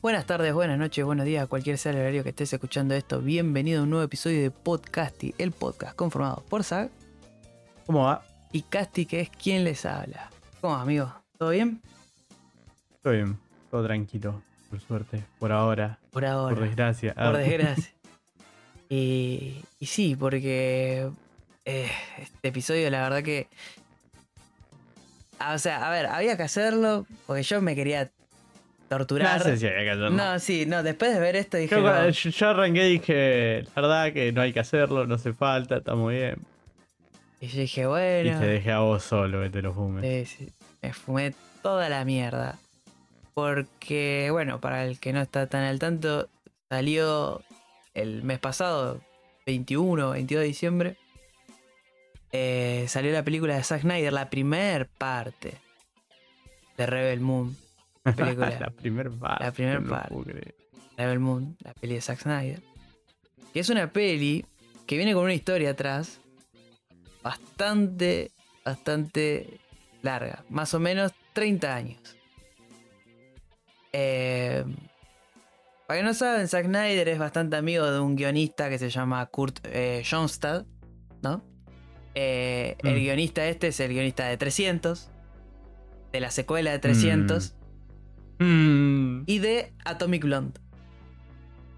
Buenas tardes, buenas noches, buenos días, cualquier sea el horario que estés escuchando esto. Bienvenido a un nuevo episodio de Podcasty, el podcast conformado por Zag ¿Cómo va? y Casti, que es quien les habla. ¿Cómo va, amigo? ¿Todo bien? Todo bien, todo tranquilo, por suerte, por ahora, Por ahora. por desgracia. Por Ah, desgracia. y, y sí, porque eh, este episodio, la verdad que. Ah, O sea, a ver, había que hacerlo porque yo me quería torturar. No sé si había que hacerlo. No, sí, no, después de ver esto dije. Yo, no. arranqué y dije, la verdad que no hay que hacerlo, no hace falta, está muy bien. Y yo dije, Y bueno. te dejé a vos solo que te lo fumes. Sí, sí, me fumé toda la mierda. Porque, bueno, para el que no está tan al tanto, salió el mes pasado, 21 22 de diciembre. Eh, salió la película de Zack Snyder, la primer parte de Rebel Moon. La película. la primer parte. La primer no lo parte. Rebel Moon, la peli de Zack Snyder. Que es una peli que viene con una historia atrás bastante, bastante larga. Más o menos 30 años. Eh, para que no saben, Zack Snyder es bastante amigo de un guionista que se llama Kurt eh, Johnstad, ¿no? Eh, El Mm. guionista este es el guionista de 300, de la secuela de 300 Mm, y de Atomic Blonde.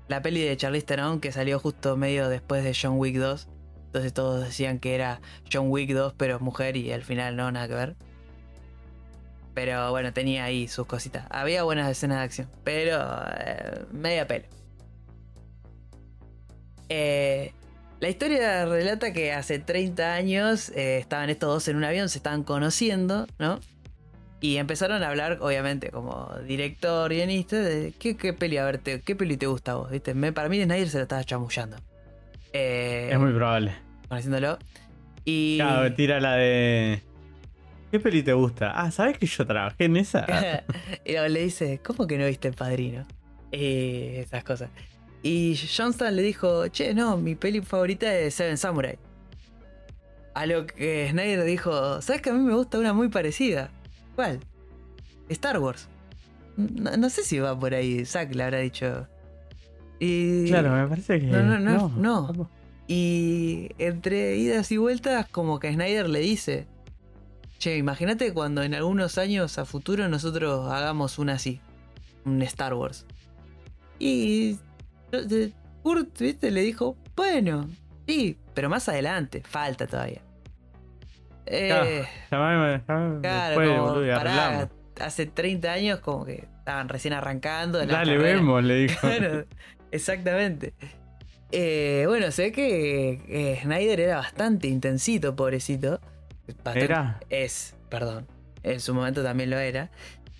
La peli de Charlize Theron que salió justo medio después de John Wick 2. Entonces todos decían que era John Wick 2 pero mujer y al final no, nada que ver. Pero bueno, tenía ahí sus cositas. Había buenas escenas de acción, pero eh, media pelo. Eh, la historia relata que hace 30 años eh, estaban estos dos en un avión, se estaban conociendo, ¿no? Y empezaron a hablar, obviamente, como director, guionista, de qué, qué peli, a ver, te- qué peli te gusta a vos, ¿viste? Me- para mí Snyder se lo estaba chamullando. Eh, es muy probable. Conociéndolo. Y... Claro, tira la de. ¿Qué peli te gusta? Ah, ¿sabes que yo trabajé en esa? y luego le dice, ¿cómo que no viste el padrino? Eh, esas cosas. Y Johnston le dijo, che, no, mi peli favorita es Seven Samurai. A lo que Snyder dijo, ¿sabes que a mí me gusta una muy parecida? ¿Cuál? Star Wars. No, no sé si va por ahí, Zack le habrá dicho. Y, claro, me parece que. No, no, no, no. y entre idas y vueltas, como que Snyder le dice: Che, imagínate cuando en algunos años a futuro nosotros hagamos una así, un Star Wars. Y Kurt, viste, le dijo: Bueno, sí, pero más adelante, falta todavía. Eh, Llamame, llamame claro, después, como, boludo, pará, hace 30 años, como que estaban recién arrancando. Dale, vemos, le dijo. Bueno, exactamente. Eh, bueno, ve que eh, Snyder era bastante intensito, pobrecito. Bastante- ¿Era? Es, perdón. En su momento también lo era.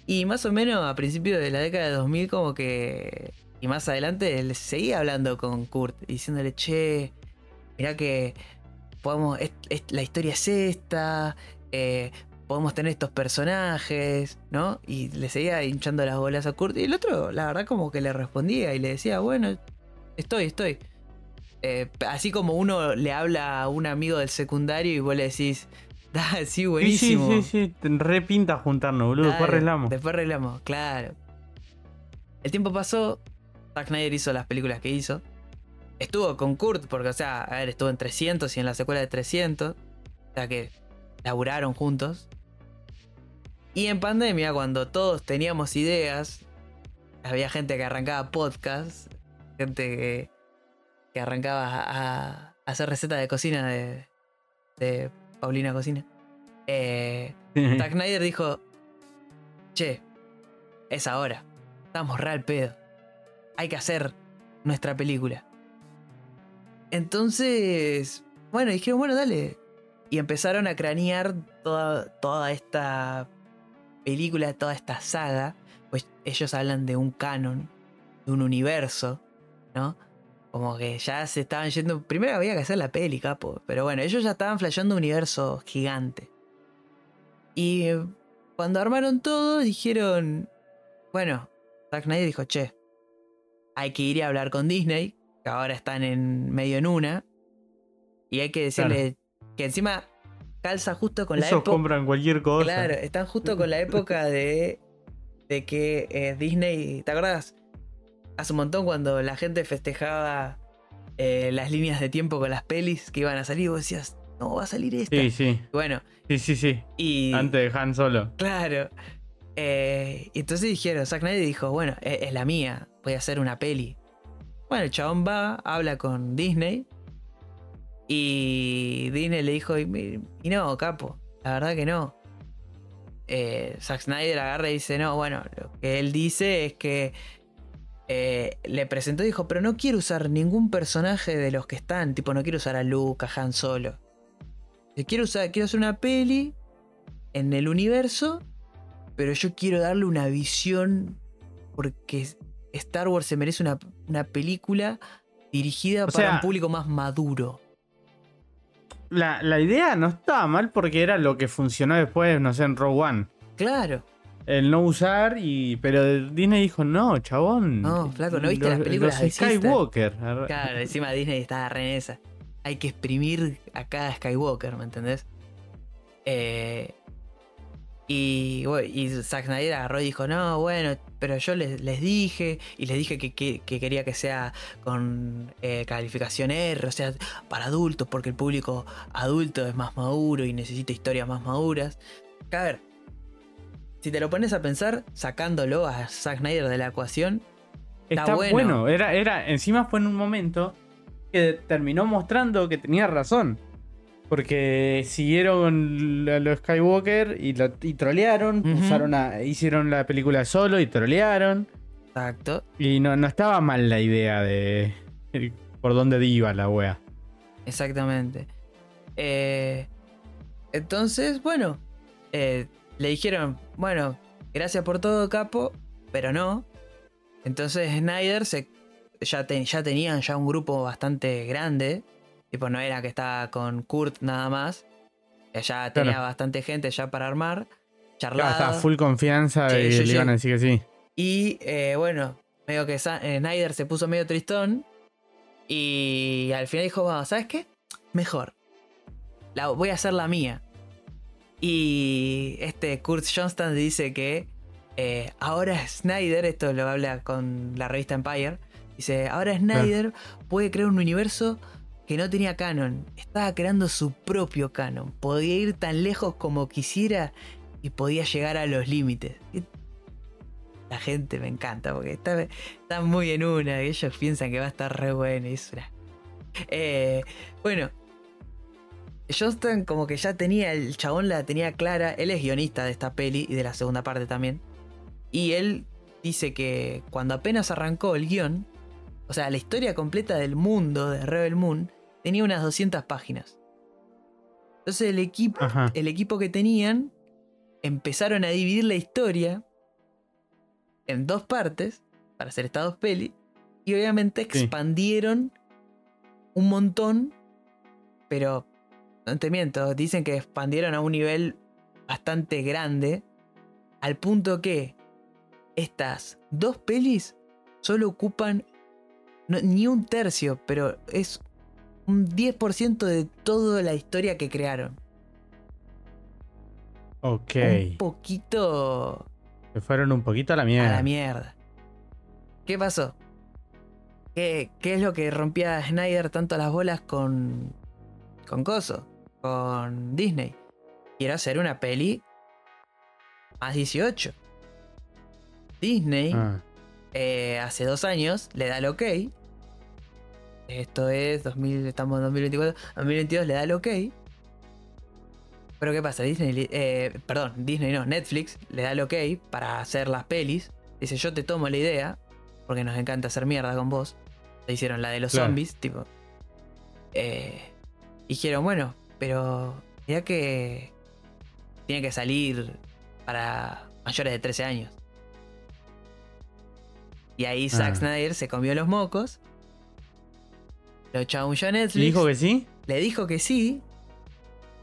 Y más o menos a principios de la década de 2000 como que... Y más adelante él seguía hablando con Kurt, diciéndole, che, mirá que podemos... es- es- la historia es esta, eh, podemos tener estos personajes, ¿no? Y le seguía hinchando las bolas a Kurt. Y el otro, la verdad, como que le respondía y le decía, bueno, estoy, estoy. Eh, así como uno le habla a un amigo del secundario y vos le decís, da, sí, Sí, sí, buenísimo. sí, sí, te repinta juntarnos, boludo. Después arreglamos. Después arreglamos, claro. El tiempo pasó, Zack Snyder hizo las películas que hizo. Estuvo con Kurt, porque, o sea, a ver, estuvo en 300 y en la secuela de 300. O sea que laburaron juntos. Y en pandemia, cuando todos teníamos ideas, había gente que arrancaba podcast, gente que, que arrancaba a, a hacer recetas de cocina de, de Paulina Cocina. Eh, Zack Snyder dijo: Che, es ahora. Estamos real pedo. Hay que hacer nuestra película. Entonces, bueno, dijeron, bueno, dale. Y empezaron a cranear toda, toda esta película, toda esta saga. Pues ellos hablan de un canon, de un universo, ¿no? Como que ya se estaban yendo. Primero había que hacer la peli, capo. Pero bueno, ellos ya estaban flasheando un universo gigante. Y cuando armaron todo, dijeron. Bueno, Zack Snyder dijo, che, hay que ir a hablar con Disney, que ahora están en medio en una. Y hay que decirle que encima calza justo con la época. compran cualquier cosa. Claro, están justo con la época de de que eh, Disney, ¿te acordás? Hace un montón cuando la gente festejaba eh, las líneas de tiempo con las pelis que iban a salir, vos decías, no, va a salir esta. Sí, sí. Bueno, Sí, sí, sí. y... Antes de Han Solo. Claro. Eh, y entonces dijeron, Zack Snyder dijo, bueno, e- es, la mía, voy a hacer una peli. Bueno, el chabón va, habla con Disney. Y Disney le dijo, y, no, capo, la verdad que no. Eh, Zack Snyder agarra y dice, no, bueno, lo que él dice es que eh, le presentó y dijo, pero no quiero usar ningún personaje de los que están, tipo, no quiero usar a Luke, Han Solo. Quiero, usar, quiero hacer una peli en el universo, pero yo quiero darle una visión porque Star Wars se merece una, una película dirigida O para sea- un público más maduro. La, la idea no estaba mal porque era lo que funcionó después, no sé, en Rogue One. Claro, El no usar y. Pero Disney dijo, no, chabón. No, flaco, ¿no viste los- las películas de? Skywalker. claro, encima Disney estaba re en esa. Hay que exprimir a cada Skywalker, ¿me entendés? Eh, y, Zack Snyder agarró y dijo, no, bueno, pero yo les, les dije, y les dije que, que- que quería que sea con eh, calificación R, o sea, para adultos, porque el público adulto es más maduro y necesita historias más maduras. A ver, si te lo pones a pensar, sacándolo a Zack Snyder de la ecuación, Está, Está bueno. bueno. Era, era, encima fue en un momento que terminó mostrando que tenía razón. Porque siguieron a los Skywalker y, lo, y trolearon. Usaron a- hicieron la película solo y trolearon. exacto, Y no, no estaba mal la idea de el- por dónde iba la wea. Exactamente. Eh, entonces, bueno, eh, le dijeron, bueno, gracias por todo, capo, pero no. Entonces Snyder se, ya, te- ya tenían ya un grupo bastante grande. Tipo, no era que estaba con Kurt nada más. eh, Ya tenía Claro. bastante gente ya para armar. Claro, Charlada. estaba full confianza Sí, y sí, le iban a decir que sí. Y eh, bueno, medio que eh, Snyder se puso medio tristón. Y al final dijo, "Bueno, ¿sabes qué? Mejor. La, voy a hacer la mía. Y este Kurt Johnston dice que eh, ahora Snyder, esto lo habla con la revista Empire, dice, ahora Snyder puede crear un universo que no tenía canon. Estaba creando su propio canon. Podía ir tan lejos como quisiera y podía llegar a los límites. La gente me encanta porque está, muy en una. Ellos piensan que va a estar re bueno. y es una- Eh, bueno, Johnston como que ya tenía, el chabón la tenía clara. Él es guionista de esta peli y de la segunda parte también. Y él dice que cuando apenas arrancó el guion, o sea, la historia completa del mundo de Rebel Moon tenía unas 200 páginas. Entonces el equipo, Ajá. el equipo que tenían empezaron a dividir la historia en dos partes para hacer estas dos peli y obviamente Sí. expandieron un montón, pero no te miento, dicen que expandieron a un nivel bastante grande al punto que estas dos pelis solo ocupan no- ni un tercio, pero es un 10% de toda la historia que crearon. Ok. Un poquito Se fueron un poquito a la a mierda. la mierda. ¿Qué pasó? ¿Qué, qué es lo que rompía a Snyder tanto las bolas con. con Coso? Con Disney. Quiero hacer una peli más 18. Disney, Ah, eh, hace dos años, le da el ok. Esto es 2000, estamos en 2024. 2022 le da el ok. Pero ¿qué pasa? Disney, eh, perdón, Disney no, Netflix le da el ok para hacer las pelis. Dice, yo te tomo la idea, porque nos encanta hacer mierda con vos. Le hicieron la de los Claro. zombies, tipo. Eh, dijeron, bueno, pero ya que tiene que salir para mayores de 13 años. Y ahí Zack Ah. Snyder se comió los mocos. Lo chamulló a ¿Y Netflix. dijo que sí? Le dijo que sí.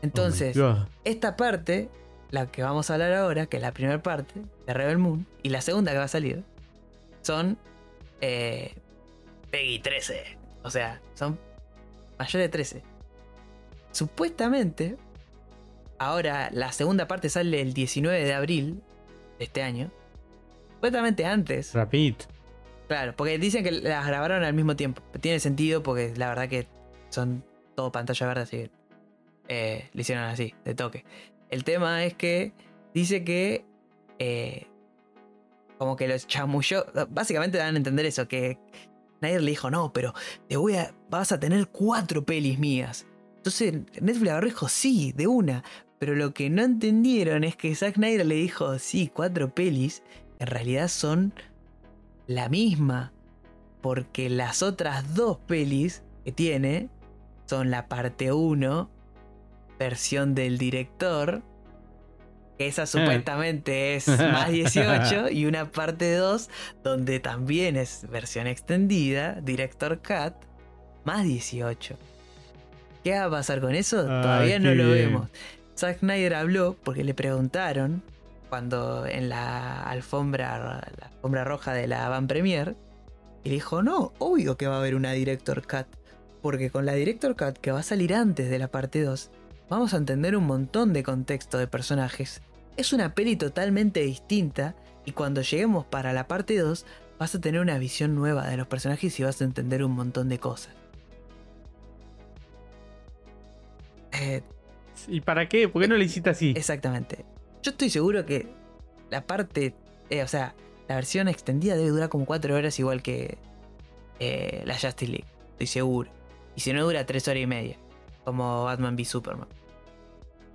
Entonces, Oh esta parte, la que vamos a hablar ahora, que es la primera parte de Rebel Moon, y la segunda que va a salir, son eh, Peggy 13. O sea, son mayores de 13. Supuestamente, ahora la segunda parte sale el 19 de abril de este año. supuestamente antes. Rapidito. Claro, porque dicen que las grabaron al mismo tiempo. Tiene sentido porque la verdad que son todo pantalla verde, así que eh, le hicieron así, de toque. El tema es que dice que eh, como que los chamulló. Básicamente dan a entender eso, que Snyder le dijo, no, pero te voy a. vas a tener cuatro pelis mías. Entonces Netflix agarró dijo, sí, de una. Pero lo que no entendieron es que Zack Snyder le dijo, sí, cuatro pelis, en realidad son la misma. Porque las otras dos pelis que tiene son la parte 1, versión del director, que esa supuestamente es más 18, y una parte 2 donde también es versión extendida, director cut, más 18. ¿Qué va a pasar con eso? Todavía no lo vemos. Zack Snyder habló porque le preguntaron cuando en la alfombra, la alfombra roja de la Van Premier, y dijo, no, obvio que va a haber una director cut, porque con la director cut que va a salir antes de la parte 2, vamos a entender un montón de contexto de personajes. Es una peli totalmente distinta y cuando lleguemos para la parte 2 vas a tener una visión nueva de los personajes y vas a entender un montón de cosas. Eh, ¿Y para qué? ¿Por qué no le hiciste así? Exactamente. Yo estoy seguro que la parte, eh, o sea, la versión extendida debe durar como 4 horas igual que eh, la Justice League. Estoy seguro. Y si no dura 3 horas y media. Como Batman v Superman.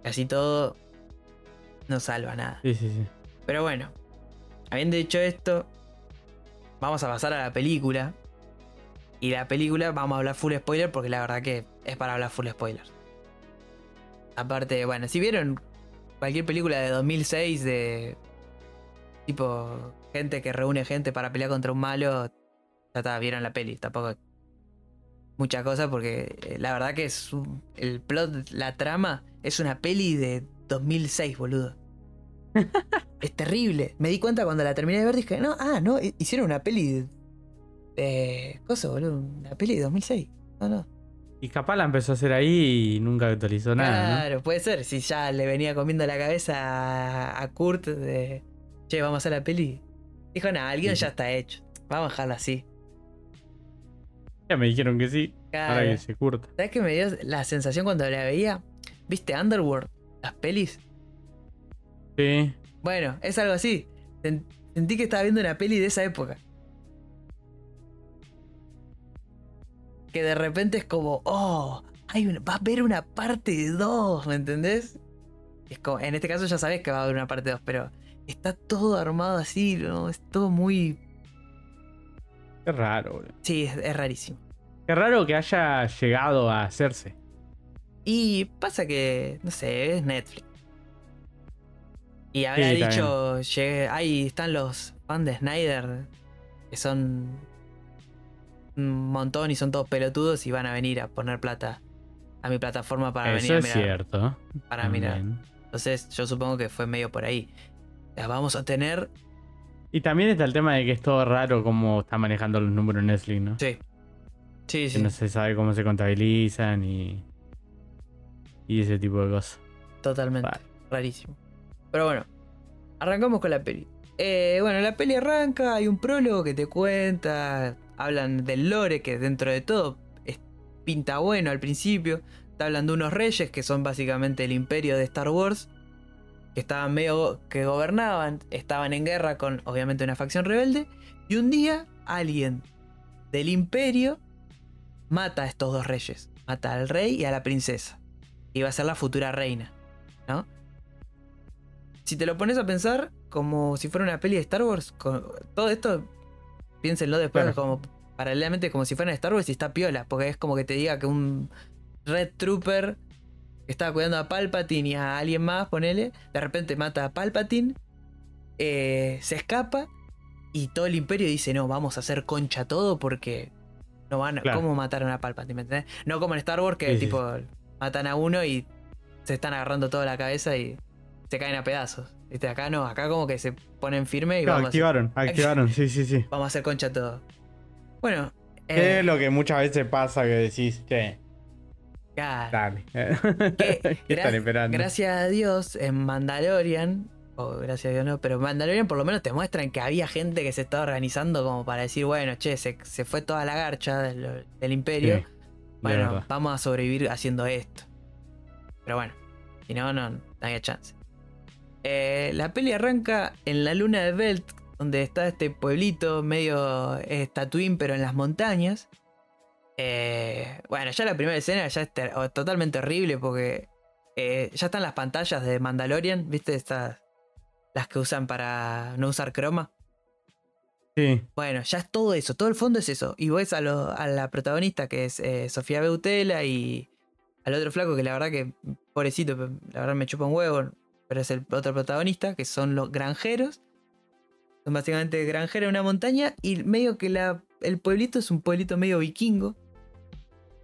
Casi todo no salva nada. Sí, sí, sí. Pero bueno, habiendo dicho esto, vamos a pasar a la película. Y la película vamos a hablar full spoiler porque la verdad que es para hablar full spoiler. Aparte, bueno, si vieron cualquier película de 2006 de tipo gente que reúne gente para pelear contra un malo, ya está, vieron la peli, tampoco mucha cosa porque eh, la verdad que es el plot, la trama es una peli de 2006, boludo. es terrible. Me di cuenta cuando la terminé de ver, dije, no, ah, no, hicieron una peli de... cosa, boludo, una peli de 2006. No, no. Y capaz la empezó a hacer ahí y nunca actualizó nada. Claro, puede ser. Si ya le venía comiendo la cabeza a Kurt de. Che, vamos a hacer la peli. Dijo, nada, alguien ya está hecho. Vamos a dejarla así. Ya me dijeron que sí. Para que se curta. ¿Sabes qué me dio la sensación cuando la veía? ¿Viste Underworld? Las pelis. Sí. Bueno, es algo así. Sentí que estaba viendo una peli de esa época. Que de repente es como, oh, hay va a haber una parte 2, ¿me entendés? Es como, en este caso ya sabes que va a haber una parte 2, pero está todo armado así, ¿no? Es todo muy... Qué raro, boludo. Sí, es, rarísimo. Qué raro que haya llegado a hacerse. Y pasa que, no sé, es Netflix. Y había dicho, ahí están los fans de Snyder, que son un montón y son todos pelotudos y van a venir a poner plata a mi plataforma para venir a mirar. es cierto. Para mirar. Entonces yo supongo que fue medio por ahí. Vamos a tener. Y también está el tema de que es todo raro cómo está manejando los números Netflix, ¿no? Sí. Sí, sí. no se sabe cómo se contabilizan y. Y ese tipo de cosas. Totalmente. Rarísimo. Pero bueno, arrancamos con la peli. Eh, bueno, la peli arranca, hay un prólogo que te cuenta hablan del lore, que dentro de todo es, pinta bueno al principio. Te hablan de unos reyes que son básicamente el imperio de Star Wars, que estaban medio que gobernaban, estaban en guerra con obviamente una facción rebelde. Y un día alguien del imperio mata a estos dos reyes. Mata al rey y a la princesa. Y va a ser la futura reina. ¿No? Si te lo pones a pensar como si fuera una peli de Star Wars, todo esto Piénsenlo después como paralelamente como si fuera Star Wars y está piola, porque es como que te diga que un Red Trooper que estaba cuidando a Palpatine y a alguien más, ponele, de repente mata a Palpatine, eh, se escapa y todo el imperio dice, no, vamos a hacer concha todo porque no van a... ¿Cómo mataron a Palpatine? ¿Me entendés? No como en Star Wars que tipo matan a uno y se están agarrando toda la cabeza y se caen a pedazos. ¿Viste? Acá no, acá como que se ponen firme y vamos activaron, activaron, sí, sí, sí. Vamos a hacer concha todo. Bueno. ¿Qué es eh, lo que muchas veces pasa que decís, che. Dale. ¿Qué, están esperando? Gracias a Dios, en Mandalorian o gracias a Dios no, pero Mandalorian por lo menos te muestran que había gente que se estaba organizando como para decir, bueno, che, se, se fue toda la garcha del, del imperio. Sí, bueno, vamos a sobrevivir haciendo esto. Pero bueno, si no, no, no había chance. Eh, la peli arranca en la luna de Belt, donde está este pueblito medio eh, Tatooine, pero en las montañas. Eh, bueno, ya la primera escena ya es ter- totalmente horrible porque eh, ya están las pantallas de Mandalorian, ¿viste? Estas, las que usan para no usar croma. Sí. Bueno, ya es todo eso, todo el fondo es eso. Y ves a, lo- a la protagonista que es eh, Sofía Beutela y al otro flaco que la verdad que, pobrecito, la verdad me chupa un huevo, pero es el otro protagonista, que son los granjeros. Son básicamente granjeros en una montaña y medio que la, el pueblito es un pueblito medio vikingo.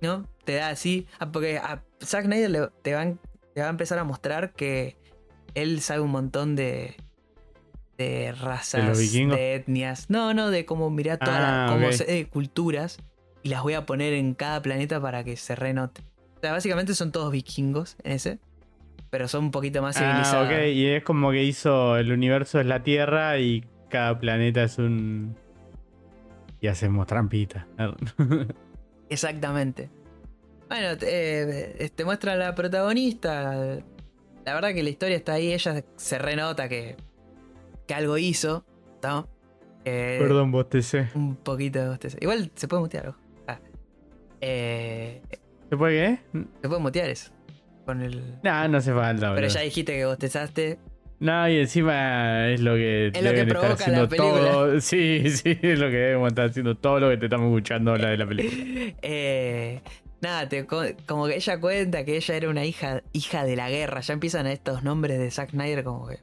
¿No? Te da así. ah, porque a Zack Snyder le- te, va, a- te va a empezar a mostrar que él sabe un montón de, de razas, de etnias. No, no, de cómo mirar todas Ah, las cómo ok. se- eh, culturas y las voy a poner en cada planeta para que se renote. O sea, básicamente son todos vikingos en ese, pero son un poquito más Ah, civilizados. ok. Y es como que hizo el universo es la Tierra y cada planeta es un. Y hacemos trampita. Exactamente. Bueno, te, eh, te muestra a la protagonista. La verdad que la historia está ahí. Ella se renota que, que algo hizo. ¿no? Eh, Perdón, bostecé. Un poquito de bosteza. Igual se puede mutear. ojo. Ah. Eh, ¿Se puede qué? se puede mutear eso. Con el... No, no hace falta, Pero ya dijiste que bostezaste. No, y encima es lo que Es lo que estar la haciendo película. todo. Sí, sí, es lo que debemos estar haciendo todo lo que te estamos escuchando hablar de la película. Eh, nada, te como que ella cuenta que ella era una hija, hija de la guerra. Ya empiezan estos nombres de Zack Snyder como que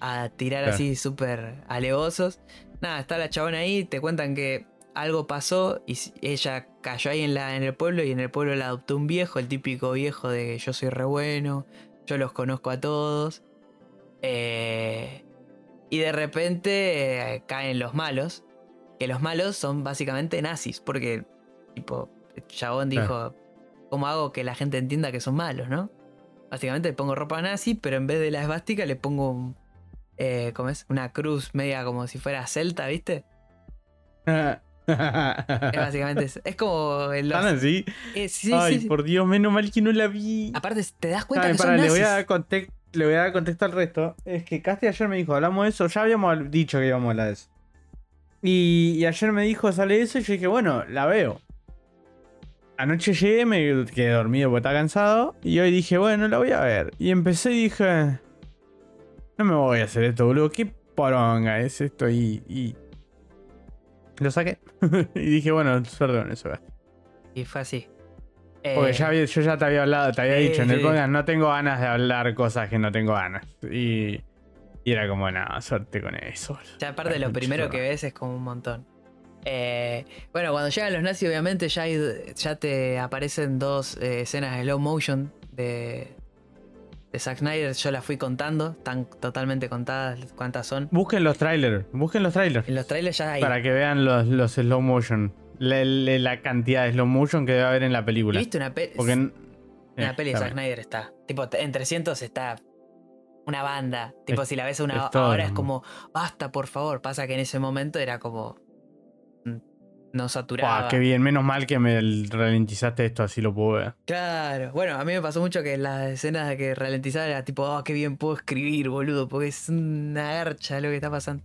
a tirar Claro. así súper alevosos. Nada, está la chabona ahí, te cuentan que algo pasó y ella cayó ahí en, la, en el pueblo y en el pueblo la adoptó un viejo, el típico viejo de yo soy re bueno, yo los conozco a todos. Eh, y de repente eh, caen los malos, que los malos son básicamente nazis, porque tipo, chabón dijo, ¿cómo hago que la gente entienda que son malos, no? Básicamente le pongo ropa nazi, pero en vez de la esvástica le pongo un, eh, ¿cómo es? Una cruz media como si fuera celta, ¿viste? Es básicamente eso. Es como el... ¿Están así? eh, sí, Ay, sí, por Dios, menos mal que no la vi. Aparte, te das cuenta Ay, que son le voy a contexto. Le voy a dar contexto al resto. Es que Casti ayer me dijo, hablamos de eso. Ya habíamos dicho que íbamos a hablar de eso. Y, y ayer me dijo, sale eso. Y yo dije, bueno, la veo. Anoche llegué, me quedé dormido porque estaba cansado. Y hoy dije, bueno, la voy a ver. Y empecé y dije, no me voy a hacer esto, boludo. Qué poronga es esto. Y. y... Lo saqué. y dije, bueno, perdón, eso. Y fue así. Porque Eh, ya había- yo ya te había hablado, te había dicho en el podcast, no tengo ganas de hablar cosas que no tengo ganas. Y, y era como, nada, suerte con eso. Ya aparte lo primero que ves es como un montón. Eh, bueno, cuando llegan los nazis, obviamente ya, hay- ya te aparecen dos eh, escenas de slow motion de, de Zack Snyder. Yo las fui contando, están totalmente contadas cuántas son. Busquen los trailers, busquen los trailers. En los trailers ya hay. Para que vean los, los slow motion. La, la- la cantidad de slow motion que debe haber en la ¿Y película. ¿Viste una, pe- Porque en, una eh, peli de Zack. Snyder? Está. Tipo, en 300 está una banda. Tipo, Es- si la ves una ahora es como, basta, por favor. Pasa que en ese momento era como. No saturaba. Buah, qué bien, menos mal que me ralentizaste esto, así lo puedo ver. Claro, bueno, a mí me pasó mucho que las escenas de que ralentizaba era tipo, oh, qué bien puedo escribir, boludo, porque es una garcha lo que está pasando.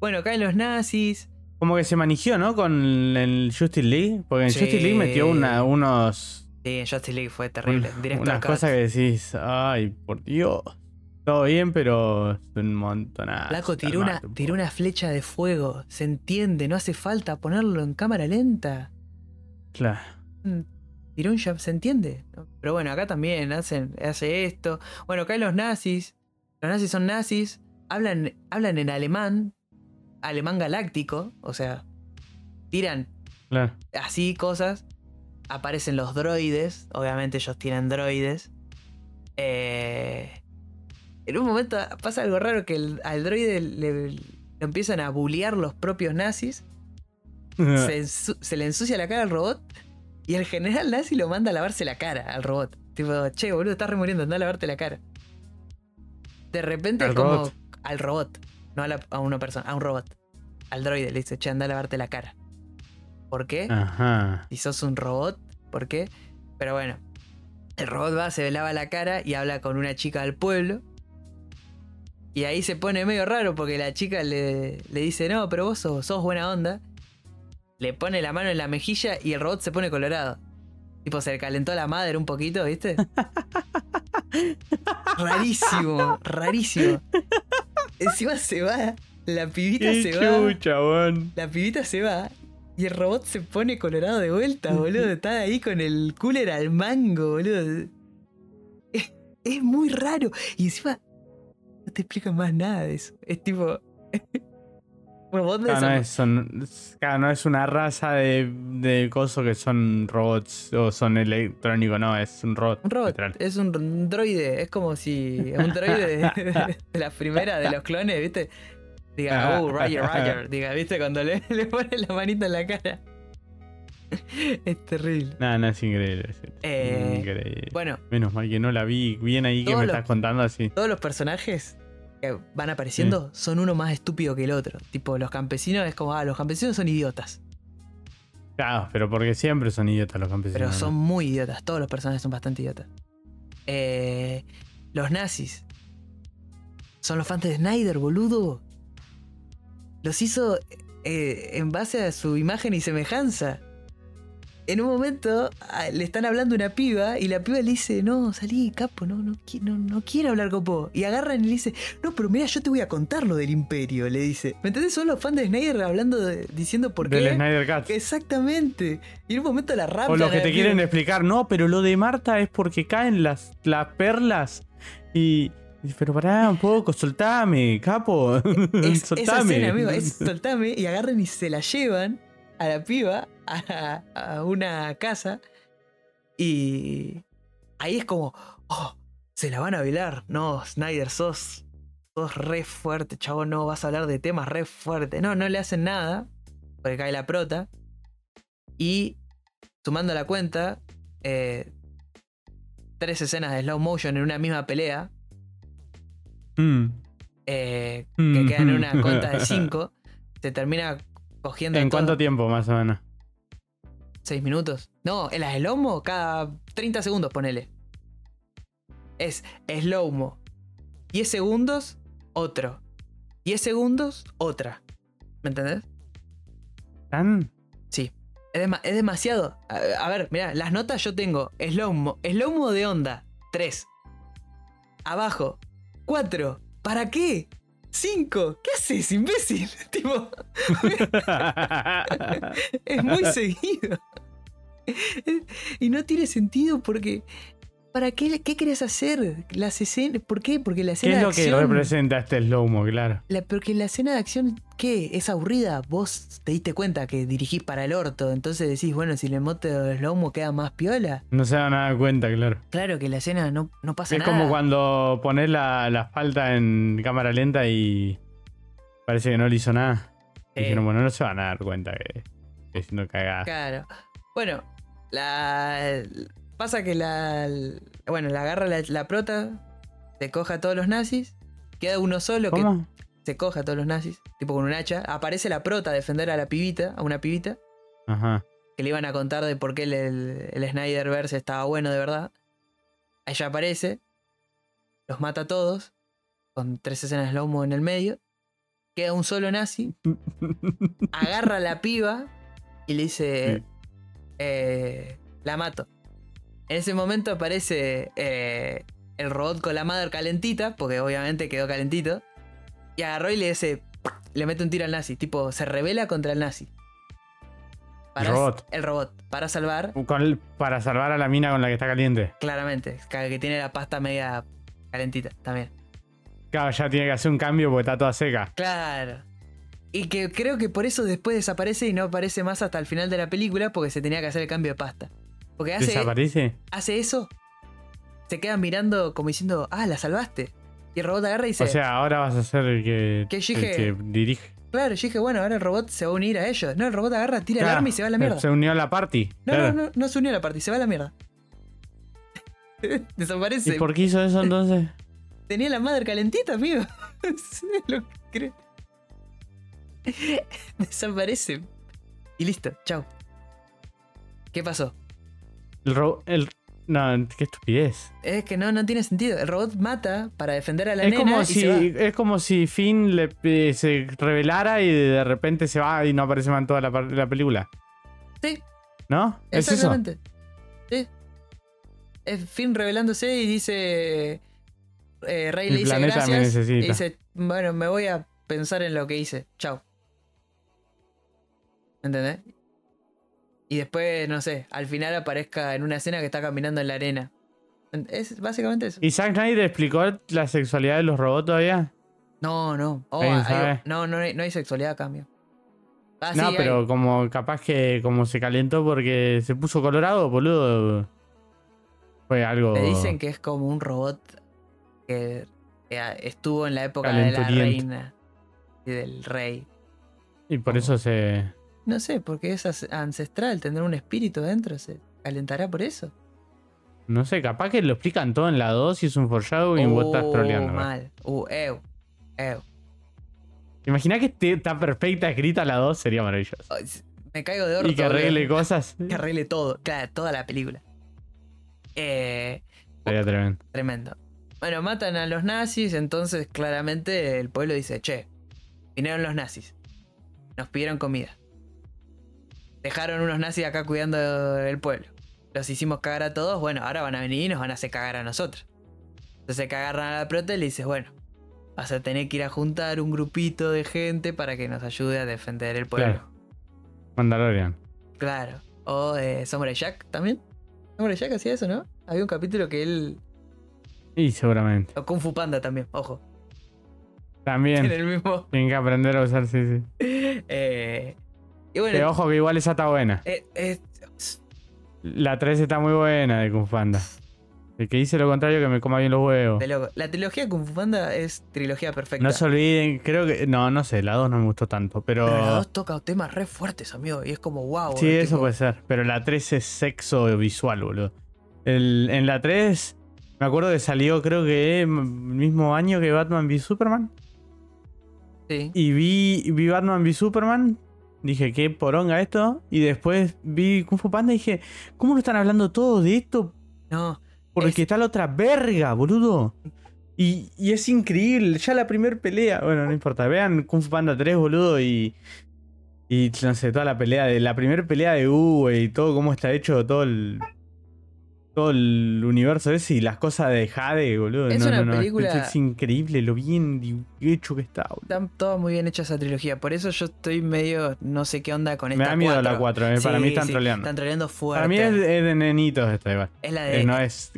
Bueno, caen los nazis. Como que se manigió, ¿no? Con el Justice League. Porque en Sí. Justice League metió una- unos Sí, en Justice League fue terrible. Unas cosas que decís, ay, por Dios. Todo bien, pero es un montón. Flaco, tiró una, tiró una flecha de fuego. Se entiende, no hace falta ponerlo en cámara lenta. Claro. Mm, Tiró un jab, se entiende. Pero bueno, acá también hacen, hace esto. Bueno, caen los nazis. Los nazis son nazis. Hablan, hablan en alemán. Alemán galáctico. O sea, tiran Claro. así cosas. Aparecen los droides. Obviamente ellos tienen droides. Eh, en un momento pasa algo raro que el- al droide le, le empiezan a bullear los propios nazis. Se, le ensucia la cara al robot. Y el general nazi lo manda a lavarse la cara al robot. Tipo, che, boludo, estás remuriendo, anda a lavarte la cara. de repente es como robot. al robot, no a, la- a una persona, a un robot. Al droide le dice, che, anda a lavarte la cara. ¿Por qué? Ajá. Si sos un robot, ¿por qué? Pero bueno, el robot va, se lava la cara y habla con una chica del pueblo. Y ahí se pone medio raro porque la chica le, le dice, no, pero vos sos, sos buena onda. Le pone la mano en la mejilla y el robot se pone colorado. Tipo, se le calentó la madre un poquito, ¿viste? rarísimo, rarísimo. Encima se va, la pibita Qué se va. chucha, weón. La pibita se va y el robot se pone colorado de vuelta, boludo. Está ahí con el cooler al mango, boludo. Es, es muy raro. Y encima no te explican más nada de eso. Es tipo. bueno, vos Claro, no es, son, claro, no es una raza de, de cosas que son robots o son electrónicos, no, es un robot. Un robot, literal. es un droide, es como si un droide de, de la primera de los clones, ¿viste? Diga, uh, Roger, Roger, diga, ¿viste? Cuando le, le pone la manita en la cara. Es terrible. No, no, es increíble. es Eh, increíble. Bueno, Menos mal que no la vi bien ahí que me los- estás contando así. todos los personajes que van apareciendo son uno más estúpido que el otro. Tipo, los campesinos es como, ah, los campesinos son idiotas. Claro, pero porque siempre son idiotas los campesinos. Pero ¿no? son muy idiotas. Todos los personajes son bastante idiotas. Eh, los nazis. Son los fans de Snyder, boludo. Los hizo eh, en base a su imagen y semejanza. En un momento ah, le están hablando a una piba y la piba le dice, no, salí, capo, no, no, no, no quiero hablar con vos. Y agarran y le dice, no, pero mira, yo te voy a contar lo del imperio, le dice. ¿Me entendés? Son los fans de Snyder hablando, de- diciendo por qué. Del Snyder Cut. Exactamente. Y en un momento la raptan. O lo que te piba. quieren explicar, no, pero lo de Marta es porque caen las, las perlas y. Pero pará un poco, soltame, capo. Es, esa soltame. escena, amigo, es soltame y agarran y se la llevan a la piba a, a una casa y ahí es como, oh, se la van a velar. No, Snyder, sos, sos re fuerte, chavo, no vas a hablar de temas re fuertes. No, no le hacen nada porque cae la prota y sumando la cuenta, eh, tres escenas de slow motion en una misma pelea Mm. eh, Mm. que quedan en una cuenta de 5, se termina cogiendo ¿En todo. cuánto tiempo más o menos? 6 minutos. No, en las slow-mo cada 30 segundos, ponele. Es slow-mo. 10 segundos, otro. 10 segundos, otra. ¿Me entendés? ¿Tan? Sí. Es, es demasiado. A, a ver, mira, las notas yo tengo. Slow-mo. Slow-mo de onda. 3. Abajo. 4. ¿Para qué? 5. ¿Qué haces, imbécil? tipo, es muy seguido. y no tiene sentido porque. ¿Para qué, qué querés hacer? Las escenas. ¿Por qué? Porque la ¿Qué escena es de lo que acción. representa este slow-mo, claro? La- porque la escena de acción, ¿qué? Es aburrida. Vos te diste cuenta que dirigís para el orto. Entonces decís, bueno, si le moto de slow queda más piola. No se van a dar cuenta, claro. Claro que la escena no, no pasa Es nada. como cuando pones la, la falta en cámara lenta y parece que no le hizo nada. Eh. Dijeron, bueno, no se van a dar cuenta que estoy haciendo cagada. Claro. Bueno, la. Pasa que la. Bueno, la agarra la, la prota, se coja a todos los nazis, queda uno solo que se coja a todos los nazis, tipo con un hacha. Aparece la prota a defender a la pibita, a una pibita, Ajá. que le iban a contar de por qué el, el, el Snyderverse estaba bueno de verdad. Ella aparece, los mata a todos, con tres escenas slow-mo en el medio. Queda un solo nazi, agarra a la piba y le dice: Sí. eh, La mato. En ese momento aparece eh, el robot con la madre calentita, porque obviamente quedó calentito. Y agarró y le dice: Le mete un tiro al nazi. Tipo, se revela contra el nazi. El robot. El robot. Para salvar, Con el- para salvar a la mina con la que está caliente. claramente. Que tiene la pasta media calentita también. Claro, ya tiene que hacer un cambio porque está toda seca. Claro. Y que creo que por eso después desaparece y no aparece más hasta el final de la película porque se tenía que hacer el cambio de pasta. Porque hace, ¿Desaparece? hace eso, se quedan mirando como diciendo, ah, la salvaste. Y el robot agarra y dice, O sea, ahora vas a ser el que, Que el dije- que dirige. claro, yo dije, bueno, ahora el robot se va a unir a ellos. No, el robot agarra, tira el arma y se va a la mierda. Se unió a la party. No, claro. no, no, no se unió a la parte, se va a la mierda. Desaparece. ¿Y por qué hizo eso entonces? tenía la madre calentita, amigo. Sí, lo creo. Desaparece. Y listo, chao. ¿Qué pasó? El ro- el- No, qué estupidez. Es que no, no tiene sentido. El robot mata para defender a la Es nena como, y si, se va. es como si Finn le, eh, se revelara y de repente se va y no aparece más en toda la, la película. Sí, ¿No? ¿Es eso? exactamente. Sí. Es Finn revelándose y dice. eh, Rey El le dice me gracias. necesita. Y dice, bueno, me voy a pensar en lo que hice. Chao. ¿Entendés? Y después, no sé, al final aparezca en una escena que está caminando en la arena. Es básicamente eso. ¿Y Zack Snyder explicó la sexualidad de los robots todavía? No, no. Oh, hay- no, no, hay- no hay sexualidad a cambio. Ah, no, sí, pero hay. como capaz que como se calentó porque se puso colorado, boludo. Fue algo. Me dicen que es como un robot que, estuvo en la época de la reina y del rey. Y por eso se. No sé, porque es ancestral, tendrá un espíritu dentro, se calentará por eso. No sé, capaz que lo explican todo en la 2 y es un foreshadowing y vos estás Oh, troleando. ¿no? mal. Uh, ew. Ew. Imagina que esté- está perfecta escrita la 2, sería maravilloso. Me caigo de orto. Y que arregle cosas. Que arregle todo, claro, toda la película. Eh, Sería tremendo. Tremendo. Bueno, matan a los nazis, entonces claramente el pueblo dice, che, vinieron los nazis. Nos pidieron comida. Dejaron unos nazis acá cuidando el pueblo. Los hicimos cagar a todos, bueno, ahora van a venir y nos van a hacer cagar a nosotros. Entonces que agarran a la prota y le dices, bueno, vas a tener que ir a juntar un grupito de gente para que nos ayude a defender el pueblo. Claro. Mandalorian. Claro. O eh, Samurai Jack también. Samurai Jack hacía eso, ¿no? Había un capítulo que él... Y seguramente. O Kung Fu Panda también, ojo. También. En el mismo. Tienen que aprender a usar, sí, sí. Eh, y bueno, Que ojo que igual esa está buena. eh, eh, La 3 está muy buena de Kung Fu Panda. El que dice lo contrario que me coma bien los huevos. de loco. La trilogía Kung Fu Panda es trilogía perfecta. No se olviden, creo que. No, no sé, la 2 no me gustó tanto, pero. Pero la dos toca temas re fuertes, amigo. Y es como wow. sí, eso puede ser. Pero la 3 es sexo visual, boludo. El- en la 3, me acuerdo que salió, creo que el mismo año que Batman v Superman. Sí. Y vi, vi Batman v Superman. Dije, qué poronga esto. Y después vi Kung Fu Panda y dije, ¿cómo no están hablando todos de esto? No, Porque Es- está la otra verga, boludo. Y, y es increíble. Ya la primer pelea. Bueno, no importa. Vean Kung Fu Panda 3, boludo. Y. Y no sé, toda la pelea de. La primera pelea de U, y todo cómo está hecho, todo el. Todo el universo ese y las cosas de Jade, boludo. Es no, una no, no, es- película- Es, increíble lo bien hecho que está, boludo. está toda muy bien hecha esa trilogía. Por eso yo estoy medio. No sé qué onda con esta. Me da miedo la 4, eh, para mí están sí, troleando. Están troleando fuerte. Para mí es, es de nenitos esta igual. Es la de. Eh, no es.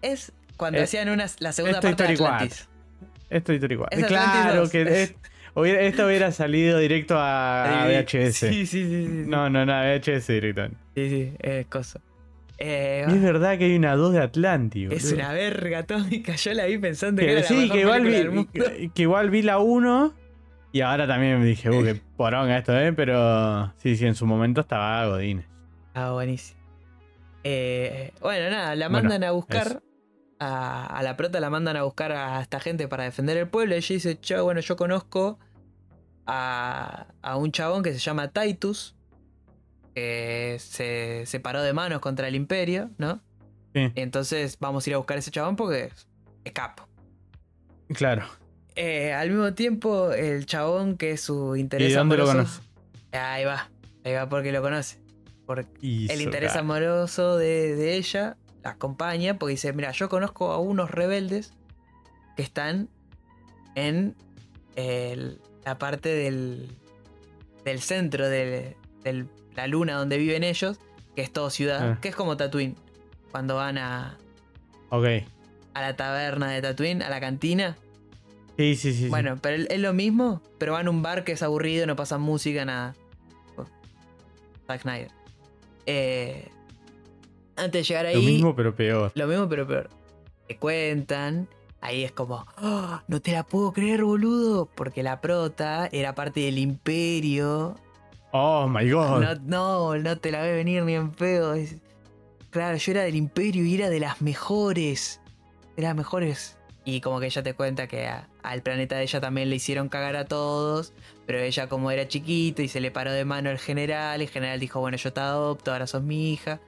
Es cuando Eh, hacían una, la segunda es parte de Atlantis. Esto es. Es Claro Atlantis que es- hubiera- esto hubiera salido directo a, a VHS. Sí, sí, sí. No, no, no, a VHS directo. Sí, sí, es cosa. Eh, es verdad que hay una 2 de Atlantis. es una verga atómica. Yo la vi pensando que, Que, era la sí, que igual, vi, del mundo. que, que igual vi la 1 y ahora también me dije, uh, qué poronga esto, ¿eh? Pero sí, sí, en su momento estaba Godín. Ah, buenísimo. Eh, bueno, nada, la Bueno, mandan a buscar. A, a la prota la mandan a buscar a esta gente para defender el pueblo. Y ella dice: Che, bueno, yo conozco a, a un chabón que se llama Titus. Que se separó de manos contra el imperio, ¿no? Sí, Entonces vamos a ir a buscar a ese chabón porque es, capo. claro. Eh, al mismo tiempo, el chabón que es su interés ¿Y de dónde lo amoroso- conoce? Ahí va, ahí va porque lo conoce. Porque Hizo el interés amoroso de, de ella la acompaña porque dice, mira, yo conozco a unos rebeldes que están en el- la parte del, del centro la luna donde viven ellos, que es todo ciudad, Ah. que es como Tatooine. Cuando van a, Ok. a la taberna de Tatooine, a la cantina. Sí, sí, sí. sí. Bueno, pero es es lo mismo, pero van a un bar que es aburrido, no pasa música, nada. Zack Snyder. Eh, antes de llegar ahí. Lo mismo, pero peor. Lo mismo, pero peor. Te cuentan. Ahí es como, "Ah, no te la puedo creer, boludo. Porque la prota era parte del imperio. Oh my god. No, no, no te la ve venir ni en pedo. Es- claro, yo era del imperio y era de las mejores. De las mejores Y como que ella te cuenta que a- al planeta de ella también le hicieron cagar a todos, pero ella como era chiquita y se le paró de mano el general, y el general dijo, bueno, yo te adopto, ahora sos mi hija.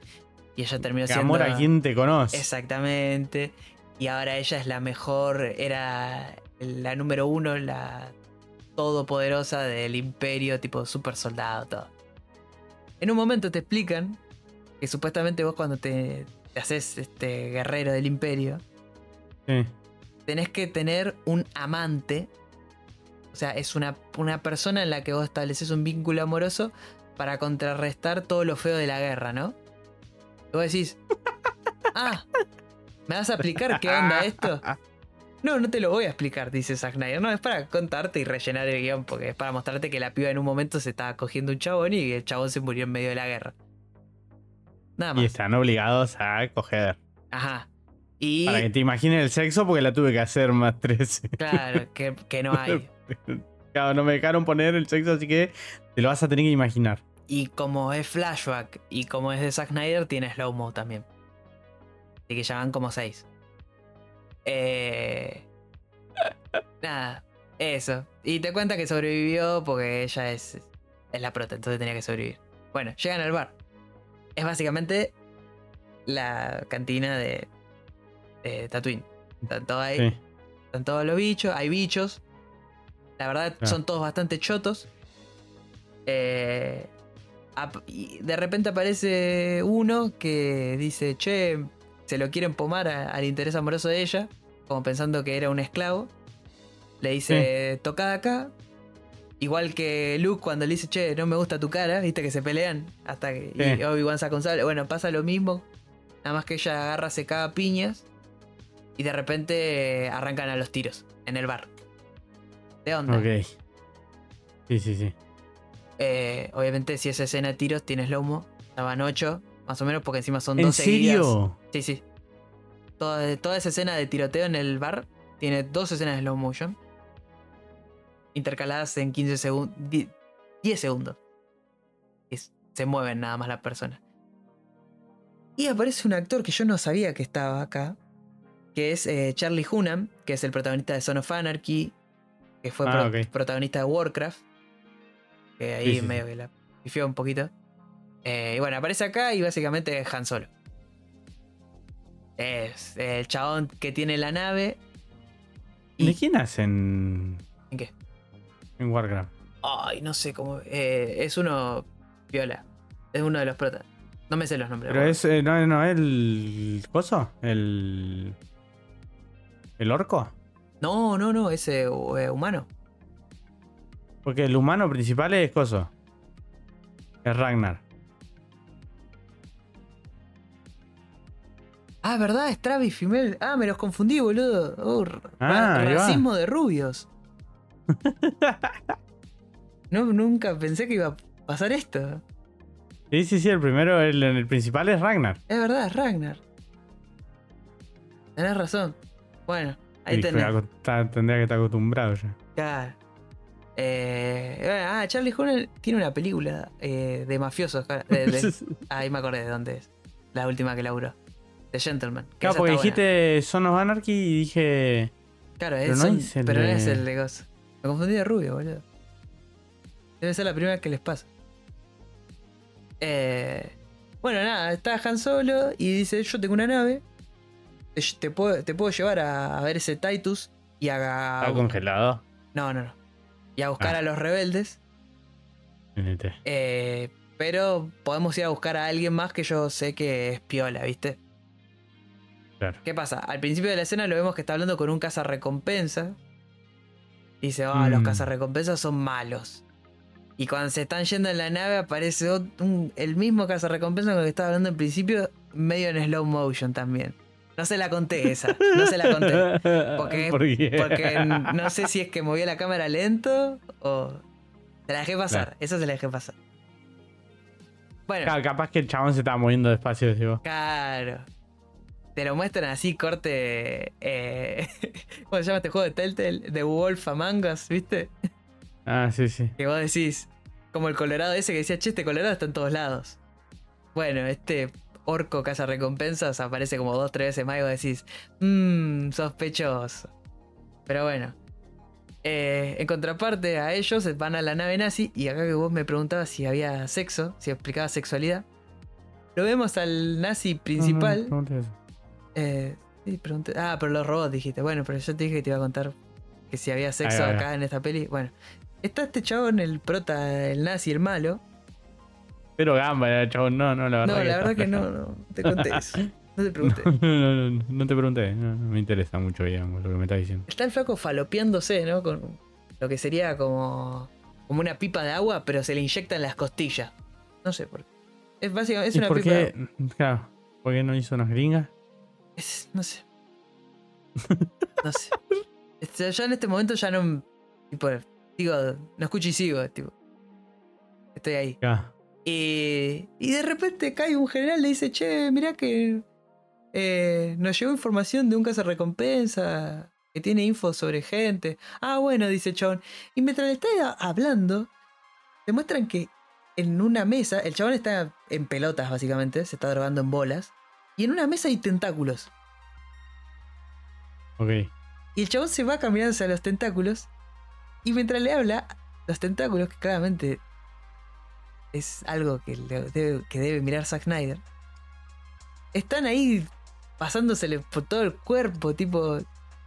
Y ella terminó siendo... amor a quien te conoce. Exactamente. Y ahora ella es la mejor, era la número uno, la todopoderosa del imperio, tipo super soldado, todo. En un momento te explican que supuestamente vos cuando te, te haces este guerrero del imperio, Sí. tenés que tener un amante. O sea, es una, una persona en la que vos estableces un vínculo amoroso para contrarrestar todo lo feo de la guerra, ¿no? Y vos decís, ah, ¿me vas a explicar qué onda esto? No, no te lo voy a explicar, dice Zack Snyder. No, es para contarte y rellenar el guion, porque es para mostrarte que la piba en un momento se estaba cogiendo un chabón y el chabón se murió en medio de la guerra. Nada Y más. están obligados a coger. Ajá. Y Para que te imagines el sexo, porque la tuve que hacer más 13. claro, que, que no hay. Claro, no me dejaron poner el sexo, así que te lo vas a tener que imaginar. Y como es flashback y como es de Zack Snyder, tiene slow mo también. Así que ya van como seis. Eh... Nada, eso. Y te cuenta que sobrevivió porque ella es, es la prota, entonces tenía que sobrevivir. Bueno, llegan al bar. Es básicamente la cantina de, de Tatooine. Están todos ahí. Sí. Están todos los bichos, hay bichos. La verdad, Claro. son todos bastante chotos. Eh, y de repente aparece uno que dice, che, se lo quieren pomar a- al interés amoroso de ella, como pensando que era un esclavo. Le dice, toca de acá. Igual que Luke cuando le dice, che, no me gusta tu cara, viste que se pelean. Hasta que y Sí. Obi-Wan saca un sable. Bueno, pasa lo mismo. Nada más que ella agarra, se caga a piñas. Y de repente arrancan a los tiros en el bar. ¿De onda? Ok. Sí, sí, sí. Eh, obviamente, si esa escena de tiros tiene slow-mo, estaban 8, más o menos, porque encima son ¿En dos seguidas. serio? Sí, sí. Toda, toda esa escena de tiroteo en el bar tiene dos escenas de slow motion. Intercaladas en 15 segundos. 10 segundos. Y s- se mueven nada más las personas. Y aparece un actor que yo no sabía que estaba acá. Que es eh, Charlie Hunnam, que es el protagonista de Son of Anarchy. Que fue Ah, pro- protagonista de Warcraft. Que ahí Sí, sí, medio que la pifió un poquito. Eh, y bueno, aparece acá y básicamente es Han Solo. Es el chabón que tiene la nave. Y, ¿De quién hacen ¿En qué? en Warcraft? Ay, no sé cómo. eh, es uno. Viola. Es uno de los protas. No me sé los nombres. Pero es, eh, no, no, el coso, el el orco, No, no, no, ese eh, humano. porque el humano principal es coso, es Ragnar. Ah, ¿verdad? Es Travis Fimmel. Ah, me los confundí, boludo. Oh, Ah, racismo de rubios. no, nunca pensé que iba a pasar esto. Sí, sí, sí, el primero, el, el principal es Ragnar. Es verdad, es Ragnar. Tenés razón. Bueno, ahí Y tenés. tendría que estar acostumbrado ya. Claro. Eh, ah, Charlie Hunnam tiene una película eh, de mafiosos. cara- de- de- ahí me acordé de dónde es. La última que laburó. The Gentleman. que Claro, porque está buena. dijiste Son of Anarchy y dije. Claro, pero es no es el pero no es de- el de Gozo. Me confundí de rubio, boludo. Debe ser la primera que les pasa. Eh, bueno, nada, está Han Solo y dice: Yo tengo una nave. Te, te puedo, te puedo llevar a, a ver ese Titus y a. Está congelado. no, no, no. Y a buscar Ah. a los rebeldes. Eh, pero podemos ir a buscar a alguien más que yo sé que es piola, ¿viste? Claro. ¿Qué pasa? Al principio de la escena lo vemos que está hablando con un cazarrecompensa. Y dice, ah, los Mm. cazarrecompensas son malos. Y cuando se están yendo en la nave aparece un- el mismo cazarrecompensa con el que estaba hablando en principio, medio en slow motion también. No se la conté esa, no se la conté. Porque-. Porque no sé si es que movía la cámara lento o... Se la dejé pasar, Claro. eso se la dejé pasar. Bueno, Claro, capaz que el chabón se estaba moviendo despacio, digo. Claro. Te lo muestran así, corte. Eh, ¿Cómo se llama este juego de Telltale? The Wolf Among Us, ¿viste? Ah, sí, sí. Que vos decís, como el Colorado ese que decía, che, este Colorado está en todos lados. Bueno, este orco casa recompensas aparece como dos, tres veces más y vos decís, mmm, sospechoso. Pero bueno. Eh, en contraparte a ellos van a la nave nazi y acá que vos me preguntabas si había sexo, si explicaba sexualidad. Lo vemos al nazi principal. No, no, Eh, sí, pregunté- Ah, pero los robots dijiste. Bueno, pero yo te dije que te iba a contar que si había sexo acá en esta peli. Bueno, está este chabón, el prota, el nazi, el malo. Pero gamba, era, chabón. No, no, la verdad. No, la verdad que no, no te conté eso. No te pregunté. No, no, no, no te pregunté. No, no me interesa mucho, digamos, lo que me estás diciendo. Está el flaco falopeándose, ¿no? Con lo que sería como, como una pipa de agua, pero se le inyecta en las costillas. No sé por qué. Es básicamente es ¿Y una por pipa de qué? Claro, ¿por qué no hizo unas gringas? Es- no sé. No sé. Este, ya en este momento ya no. Tipo, digo, no escucho y sigo, tipo. Estoy ahí. Y, y de repente cae un general le dice, che, mirá que eh, nos llegó información de un recompensa que tiene info sobre gente. Ah, bueno, dice Chabón. Y mientras le está hablando, te muestran que en una mesa, el chabón está en pelotas básicamente, se está drogando en bolas, y en una mesa hay tentáculos. Ok. Y el chabón se va caminando hacia los tentáculos. Y mientras le habla, los tentáculos, que claramente es algo que, le debe, que debe mirar Zack Snyder, están ahí pasándosele por todo el cuerpo, tipo.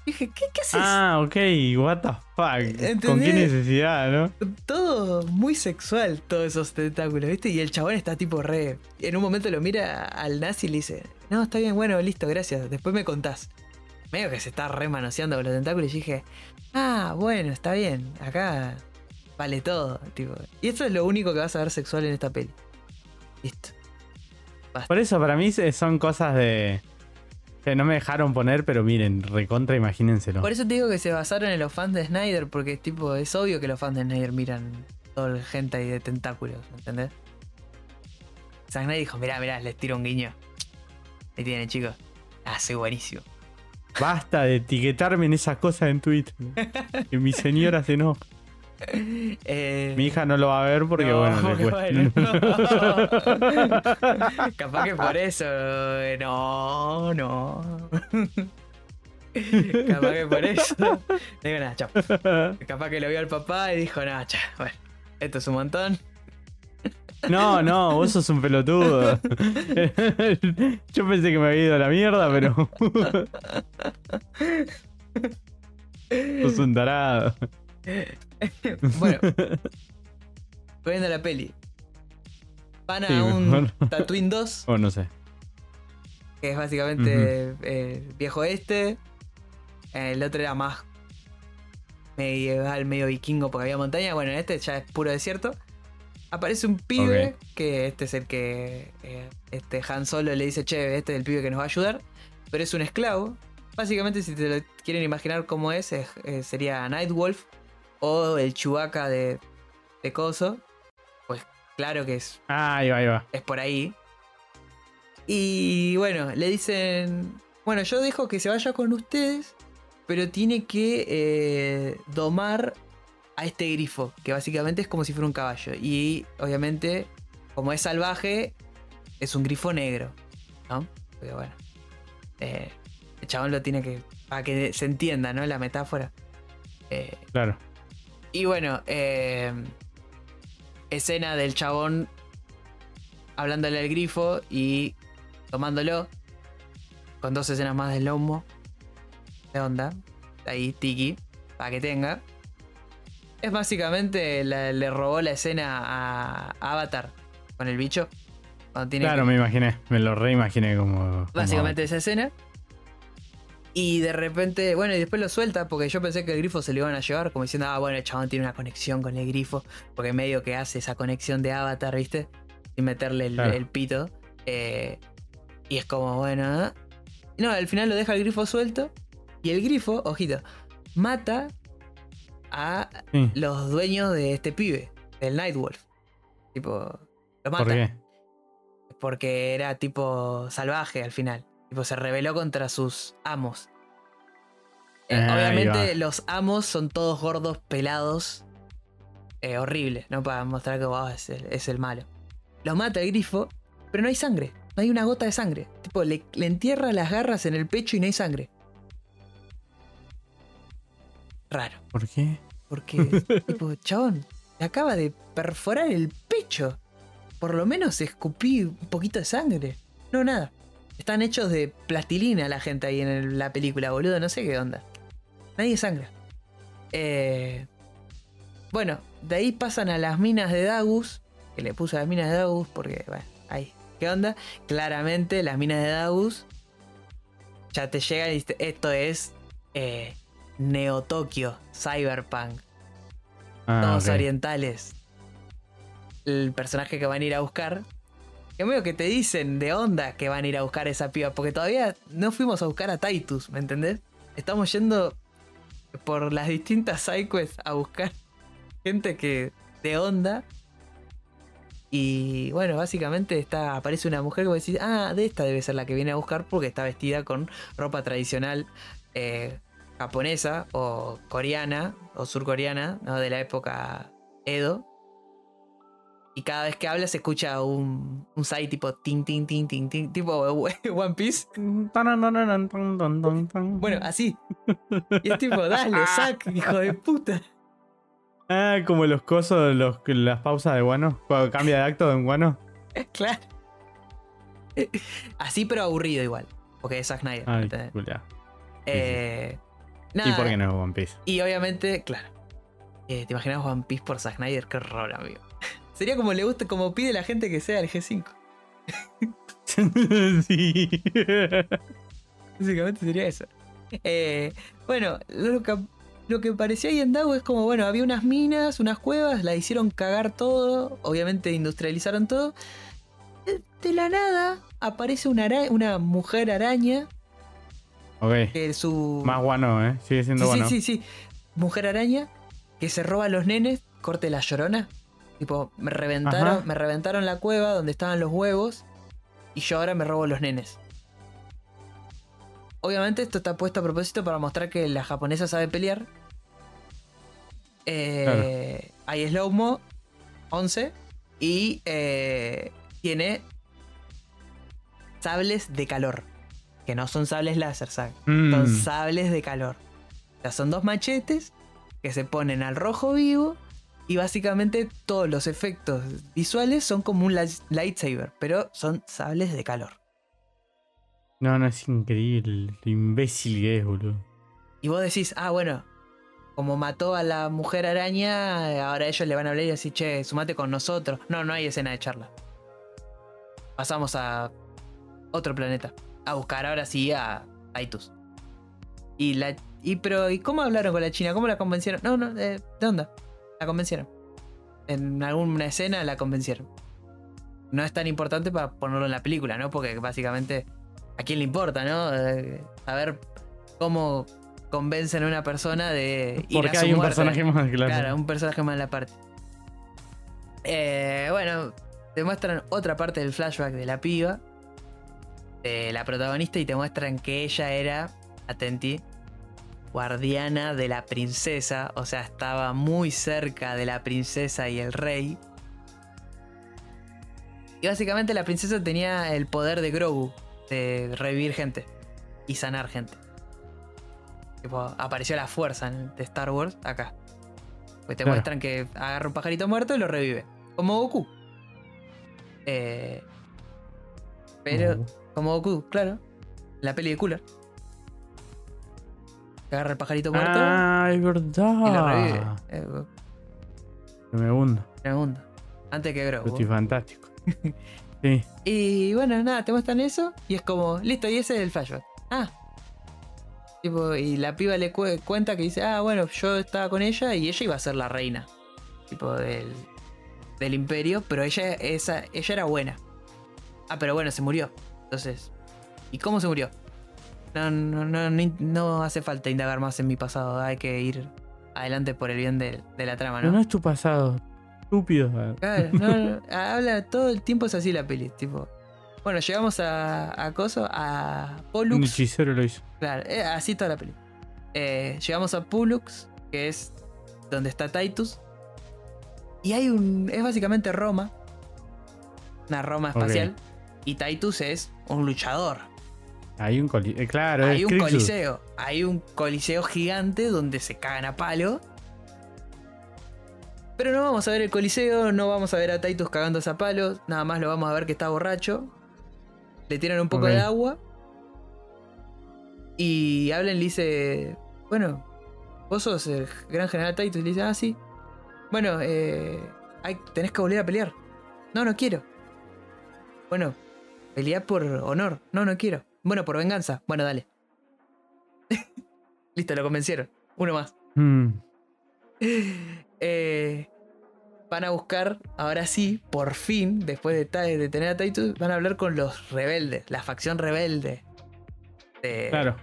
Dije, ¿qué, qué haces? Ah, ok. What the fuck. ¿Con qué necesidad, no? Todo muy sexual, todos esos tentáculos, ¿viste? Y el chabón está tipo re. En un momento lo mira al nazi y le dice: No, está bien, bueno, listo, gracias. Después me contás. Medio que se está re manoseando con los tentáculos y dije: Ah, bueno, está bien. Acá vale todo. Tipo. Y eso es lo único que vas a ver sexual en esta peli. Listo. Por eso, para mí son cosas de. No me dejaron poner, pero miren, recontra, imagínenselo. Por eso te digo que se basaron en los fans de Snyder, porque tipo, es obvio que los fans de Snyder miran todo el gente ahí de tentáculos, ¿entendés? Zack Snyder dijo, mirá, mirá, les tiro un guiño. Ahí tienen, chicos. Ah, soy buenísimo. Basta de etiquetarme en esas cosas en Twitter. que mi señora se enoja. Eh, Mi hija no lo va a ver porque, no, bueno, le bueno, Capaz que por eso. eh, No, no. Capaz que por eso. Digo, nada, chao. Capaz que lo vio al papá y dijo, nada, chao. Bueno, esto es un montón. No, no, vos sos un pelotudo. Yo pensé que me había ido a la mierda, pero. sos un tarado. Bueno, volviendo a la peli. Van a Sí, un. Tatooine 2, O no sé. que es básicamente eh, viejo este. El otro era más medieval, medio vikingo porque había montaña. Bueno, este ya es puro desierto. Aparece un pibe, que este es el que eh, este Han Solo le dice, che, este es el pibe que nos va a ayudar. Pero es un esclavo. Básicamente, si te lo quieren imaginar cómo es, es- eh, sería Nightwolf o el Chewbacca de, de Coso. Pues claro que es Ah, ahí va, ahí va. es por ahí. Y bueno, le dicen, bueno, yo dejo que se vaya con ustedes, pero tiene que eh, domar a este grifo, que básicamente es como si fuera un caballo. Y obviamente, como es salvaje, es un grifo negro, ¿no? Porque bueno, eh, el chabón lo tiene que, para que se entienda, ¿no? La metáfora. Eh, Claro. Y bueno, eh, escena del chabón hablándole al grifo y tomándolo. Con dos escenas más de lomo. De onda. Ahí, tiki. Para que tenga. Es básicamente, la- le robó la escena a Avatar con el bicho. Tiene Claro, que- me imaginé. Me lo reimaginé como. como- Básicamente esa escena. Y de repente, bueno, y después lo suelta porque yo pensé que el grifo se lo iban a llevar, como diciendo, ah, bueno, el chabón tiene una conexión con el grifo, porque medio que hace esa conexión de avatar, ¿viste? Sin meterle el, Claro. el pito. Eh, y es como, bueno, ¿eh? No, al final lo deja el grifo suelto. Y el grifo, ojito, mata a Sí. los dueños de este pibe, del Nightwolf. Tipo, lo mata ¿Por qué? porque era tipo salvaje al final. Tipo, se rebeló contra sus amos. Eh, obviamente los amos son todos gordos, pelados. eh, horribles, ¿no? Para mostrar que wow, es, el, es el malo. Lo mata el grifo, pero no hay sangre. No hay una gota de sangre. Tipo, le, le entierra las garras en el pecho y no hay sangre. Raro. ¿Por qué? Porque, tipo, chabón, le acaba de perforar el pecho. Por lo menos escupí un poquito de sangre. No, nada. Están hechos de plastilina la gente ahí en el- la película, boludo. No sé qué onda. Nadie sangra. Eh, bueno, de ahí pasan a las minas de Dagus. Que le puse a las minas de Dagus porque, bueno, ahí. ¿Qué onda? Claramente las minas de Dagus ya te llegan y dice, esto es eh, Neo Tokio, Cyberpunk, Ah, todos ok. orientales. El personaje que van a ir a buscar. Que medio que te dicen de onda que van a ir a buscar esa piba. Porque todavía no fuimos a buscar a Titus, ¿me entendés? Estamos yendo por las distintas sidequests a buscar gente que de onda. Y bueno, básicamente está, aparece una mujer que vos decís, ah, de esta debe ser la que viene a buscar porque está vestida con ropa tradicional eh, japonesa o coreana o surcoreana, ¿no? De la época Edo. Y cada vez que habla se escucha un, un side tipo tin tin tin tin tin, tipo One Piece. Bueno, así. Y es tipo, dale, Zack, hijo de puta. Ah, como los cosos, los, las pausas de guano. Cuando cambia de acto en guano. Claro. Así, pero aburrido igual. Porque es Zack Snyder. Ay, culia. Eh, ¿Y por qué no es One Piece? Y obviamente, claro. eh, ¿Te imaginas One Piece por Zack Snyder? Qué horror, amigo. Sería como le gusta, como pide la gente que sea el G5. sí. Básicamente sería eso. Eh, bueno, lo que, lo que parecía ahí en Dago es como, bueno, había unas minas, unas cuevas, la hicieron cagar todo, obviamente industrializaron todo. De la nada aparece una, ara- una mujer araña ok. que su... Más guano, ¿eh? Sigue siendo sí, guano. sí, sí, sí. Mujer araña que se roba a los nenes, corte la llorona. Tipo, me reventaron, Ajá. me reventaron la cueva donde estaban los huevos y yo ahora me robo los nenes. Obviamente esto está puesto a propósito para mostrar que la japonesa sabe pelear. Eh, Hay slow-mo 11 y eh, tiene sables de calor. Que no son sables láser, ¿sabes? Mm. Son sables de calor. O sea, son dos machetes que se ponen al rojo vivo y básicamente todos los efectos visuales son como un light- lightsaber, pero son sables de calor. No, no, es increíble. Lo imbécil que es, boludo. Y vos decís, ah, bueno, como mató a la mujer araña, ahora ellos le van a hablar y decir, che, sumate con nosotros. No, no hay escena de charla. Pasamos a otro planeta. A buscar ahora sí a Titus. Y la. Y pero, ¿y cómo hablaron con la China? ¿Cómo la convencieron? No, no, eh, ¿de onda? La convencieron. En alguna escena la convencieron. No es tan importante para ponerlo en la película, ¿no? Porque básicamente, ¿a quién le importa, no? Eh, saber cómo convencen a una persona de ir Porque a su hay un muerte. personaje más claro. Claro, un personaje más en la parte. Eh, bueno, te muestran otra parte del flashback de la piba, de la protagonista, y te muestran que ella era, atenti, guardiana de la princesa, o sea, estaba muy cerca de la princesa y el rey. Y básicamente la princesa tenía el poder de Grogu, de revivir gente y sanar gente. Tipo, apareció la fuerza de Star Wars acá. Pues te Claro. muestran que agarra un pajarito muerto y lo revive. Como Goku. Eh, pero, como Goku, claro. La peli de Cooler. Agarra el pajarito muerto Ah, es y lo revive. verdad. Eh, Que me hundo. en el mundo. Antes que Grogu. estoy fantástico. Sí. Y bueno, nada, te muestran eso y es como, listo, y ese es el flashback. Ah. Tipo, y la piba le cue- cuenta que dice, ah, bueno, yo estaba con ella y ella iba a ser la reina. Tipo, del, del imperio, pero ella, esa, ella era buena. Ah, pero bueno, se murió. Entonces, ¿y cómo se murió? No, no, no, no, no hace falta indagar más en mi pasado, hay que ir adelante por el bien de, la trama, Pero ¿no? no es tu pasado. Estúpido. Claro, no, no, habla todo el tiempo es así la peli, tipo. Bueno, llegamos a, a Coso, a Un Pollux. hechicero lo hizo. Claro, eh, así toda la peli. Eh, llegamos a Pollux, que es donde está Titus. Y hay un. Es básicamente Roma. Una Roma espacial. Y Titus es un luchador. Hay un coliseo. Claro, Hay es un Crixus. coliseo. Hay un coliseo gigante donde se cagan a palo. Pero no vamos a ver el coliseo, no vamos a ver a Titus cagándose a palo. Nada más lo vamos a ver que está borracho. Le tiran un poco de agua. Y hablan y le dice, bueno, vos sos el gran general Titus. Le dice, ah, sí. Bueno, eh, hay- tenés que volver a pelear. No, no quiero. Bueno, pelear por honor. No, no quiero. Bueno, por venganza. Bueno, dale. Listo, lo convencieron. Uno más. Mm. Eh, van a buscar, ahora sí, por fin, después de, de tener a Titus, van a hablar con los rebeldes, la facción rebelde. de- Claro.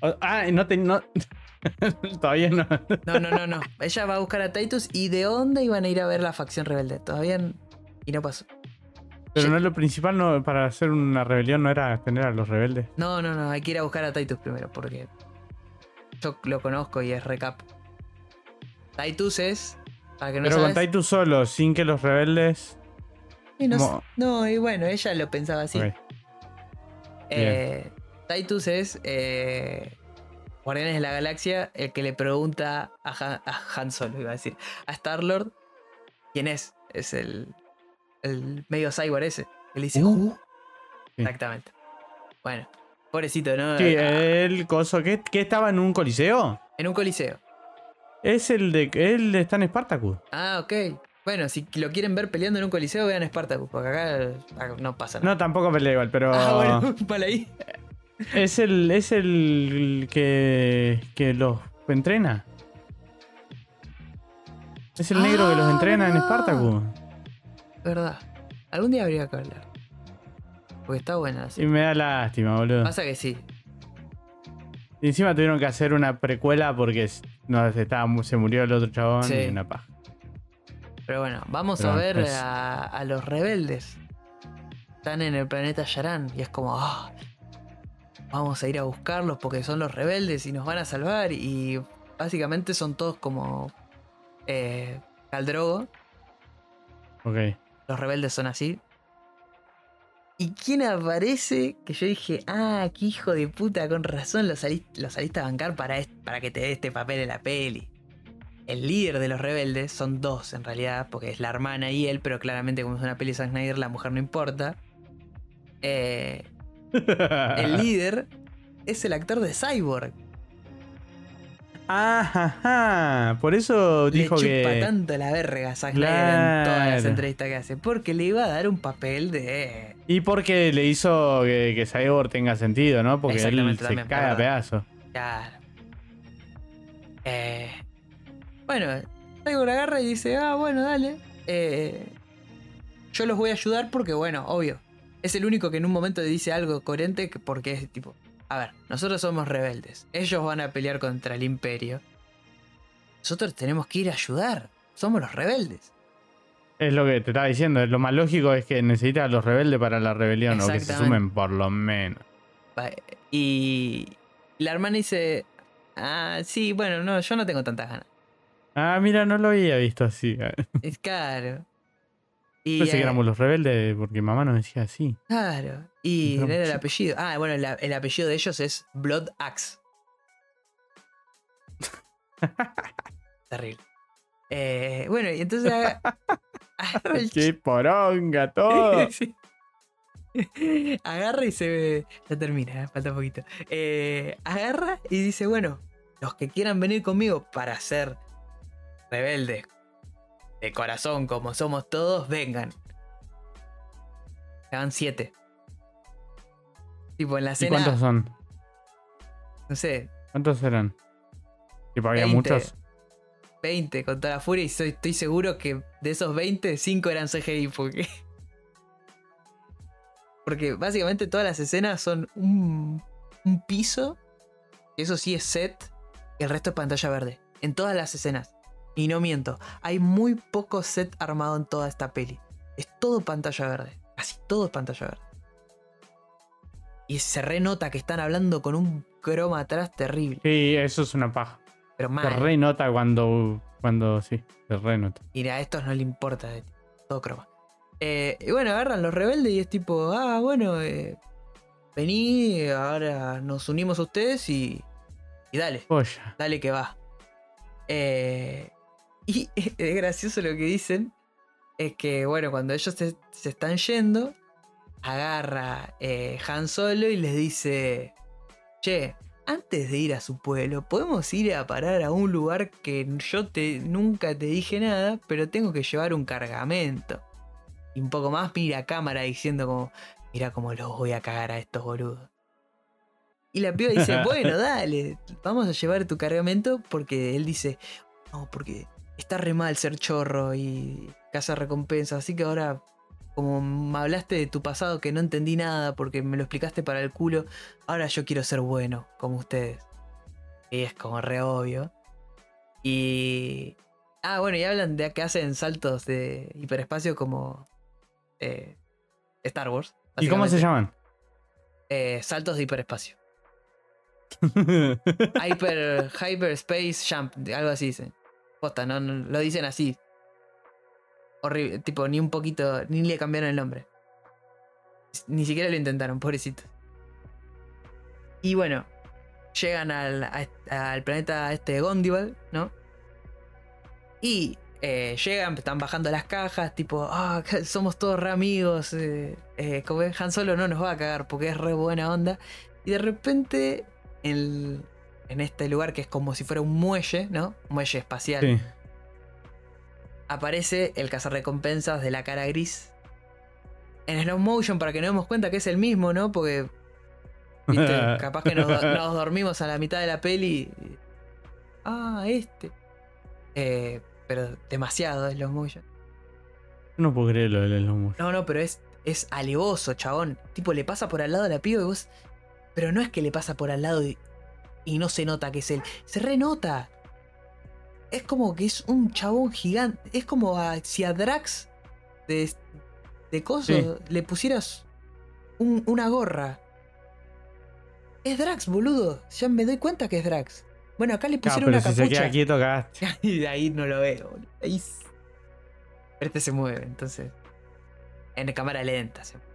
O- ah, no te. No... Todavía no. No, no, no, no. Ella va a buscar a Titus y de dónde iban a ir a ver la facción rebelde. Todavía. Y no pasó. Pero no lo principal no, para hacer una rebelión no era tener a los rebeldes. No, no, no. Hay que ir a buscar a Titus primero porque yo lo conozco y es recap. Titus es. Para que no Pero con Titus solo, sin que los rebeldes. Y no, y bueno, ella lo pensaba así. Eh, Titus es eh, Guardianes de la Galaxia, el que le pregunta a Han, a Han Solo, iba a decir, a Star Lord, quién es. Es el, el medio cyborg ese. Él dice, Uh. Exactamente. Bueno, pobrecito, ¿no? Sí, Ah, el coso. ¿Qué, qué estaba en un coliseo? En un coliseo. Es el de. Él está en Spartacus. Ah, ok. Bueno, si lo quieren ver peleando en un coliseo, vean Spartacus, porque acá acá no pasa nada. No, tampoco pelea igual, pero. Ah, bueno, ahí. Es el. Es el que. que los entrena. Es el negro que los Ah, entrena en. Spartacus. Verdad. Algún día habría que hablar. Porque está buena. Y me da lástima, boludo. Pasa que sí. Y encima tuvieron que hacer una precuela porque no, se, estaba, se murió el otro chabón Sí. y una paja. Pero bueno, vamos Pero a ver es- a, a los rebeldes. Están en el planeta Yaran y es como, ah, vamos a ir a buscarlos porque son los rebeldes y nos van a salvar. Y básicamente son todos como eh, Caldrogo. Ok. Los rebeldes son así. ¿Y quién aparece? Que yo dije, ah, qué hijo de puta, con razón lo saliste, lo saliste a bancar para, para que te dé este papel en la peli. El líder de los rebeldes son dos en realidad, porque es la hermana y él, pero claramente como es una peli de Zack Snyder, la mujer no importa. Eh, el líder es el actor de Cyborg. Ajá, por eso Le dijo chupa que. tanto la verga Zack en todas las entrevistas que hace, porque le iba a dar un papel de... Y porque le hizo que, que Cyborg tenga sentido, ¿no? Porque él se también, cae a pedazos. Claro. Eh, bueno, Cyborg agarra y dice, ah, bueno, dale. Eh, yo los voy a ayudar porque, bueno, obvio. Es el único que en un momento dice algo coherente que- porque es tipo, a ver, nosotros somos rebeldes. Ellos van a pelear contra el imperio. Nosotros tenemos que ir a ayudar. Somos los rebeldes. Es lo que te estaba diciendo. Lo más lógico es que necesitas a los rebeldes para la rebelión o que se sumen por lo menos. Y la hermana dice, ah, sí, bueno, no, yo no tengo tantas ganas. Ah, mira, no lo había visto así. Es caro. Y, Pensé que eh, éramos los rebeldes porque mamá nos decía así. Claro. Y era el apellido. Ah, bueno, el, el apellido de ellos es Blood Axe. Terrible. Eh, bueno, y entonces aga- agarra el ¡Qué poronga todo! Sí. Agarra y se ve. Ya termina, eh, falta poquito. Eh, agarra y dice: Bueno, los que quieran venir conmigo para ser rebeldes de corazón, como somos todos, vengan. Hagan siete. Tipo, en la ¿Y cuántos son? No sé, ¿Cuántos eran? Tipo, había 20. muchos. 20 con toda la furia. Y soy- estoy seguro que de esos 20, 5 eran CGI. Porque. Porque básicamente todas las escenas son un, un piso. que Eso sí es set. Y el resto es pantalla verde. En todas las escenas. Y no miento. Hay muy poco set armado en toda esta peli. Es todo pantalla verde. Casi todo es pantalla verde. Y se renota que están hablando con un croma atrás terrible. Sí, eso es una paja. Pero Se renota cuando. cuando sí, se renota. Y a estos no le importa, eh, todo croma. Eh, y bueno, agarran los rebeldes y es tipo, ah, bueno, eh, vení, ahora nos unimos a ustedes y, y dale, dale que va. Eh, y es gracioso lo que dicen, es que, bueno, cuando ellos se, se están yendo, agarra eh, Han Solo y les dice, che, antes de ir a su pueblo, podemos ir a parar a un lugar que yo te, nunca te dije nada, pero tengo que llevar un cargamento. Y un poco más mira a cámara diciendo como, mira cómo los voy a cagar a estos boludos. Y la piba dice, bueno, dale, vamos a llevar tu cargamento porque él dice, no, porque está re mal ser chorro y cazar recompensas, así que ahora como me hablaste de tu pasado que no entendí nada porque me lo explicaste para el culo, ahora yo quiero ser bueno, como ustedes. Y es como re obvio. Y... Ah, bueno, y hablan de que hacen saltos de hiperespacio como eh, Star Wars. ¿Y cómo se llaman? Eh, saltos de hiperespacio. Hyper, hyperspace jump, algo así dicen. Posta, no, no, lo dicen así. Horrible, tipo, ni un poquito, ni le cambiaron el nombre. Ni siquiera lo intentaron, pobrecito. Y bueno, llegan al, al planeta este Gondival, ¿no? Y eh, llegan, están bajando las cajas, tipo, ah, somos todos re amigos. Eh, eh, Han Solo no nos va a cagar porque es re buena onda. Y de repente, en, en este lugar que es como si fuera un muelle, ¿no? Muelle espacial Sí. Aparece el cazarrecompensas de la cara gris. En slow motion para que nos demos cuenta que es el mismo, ¿no? Porque. Viste, capaz que nos, do- nos dormimos a la mitad de la peli. y- Ah, este. Eh, pero demasiado slow motion. No puedo creer lo del slow motion. No, no, pero es, es alevoso, chabón. Tipo, le pasa por al lado de la piba y vos. Pero no es que le pasa por al lado y, y no se nota que es él. Se renota. Es como que es un chabón gigante. Es como a- si a Drax de, de coso Sí. le pusieras un- una gorra. Es Drax, boludo. Ya me doy cuenta que es Drax. Bueno, acá le pusieron pero una si se capucha. queda quieto, cagaste. Y de ahí no lo veo, boludo. Ahí. Pero este se mueve, entonces. En cámara lenta. se mueve.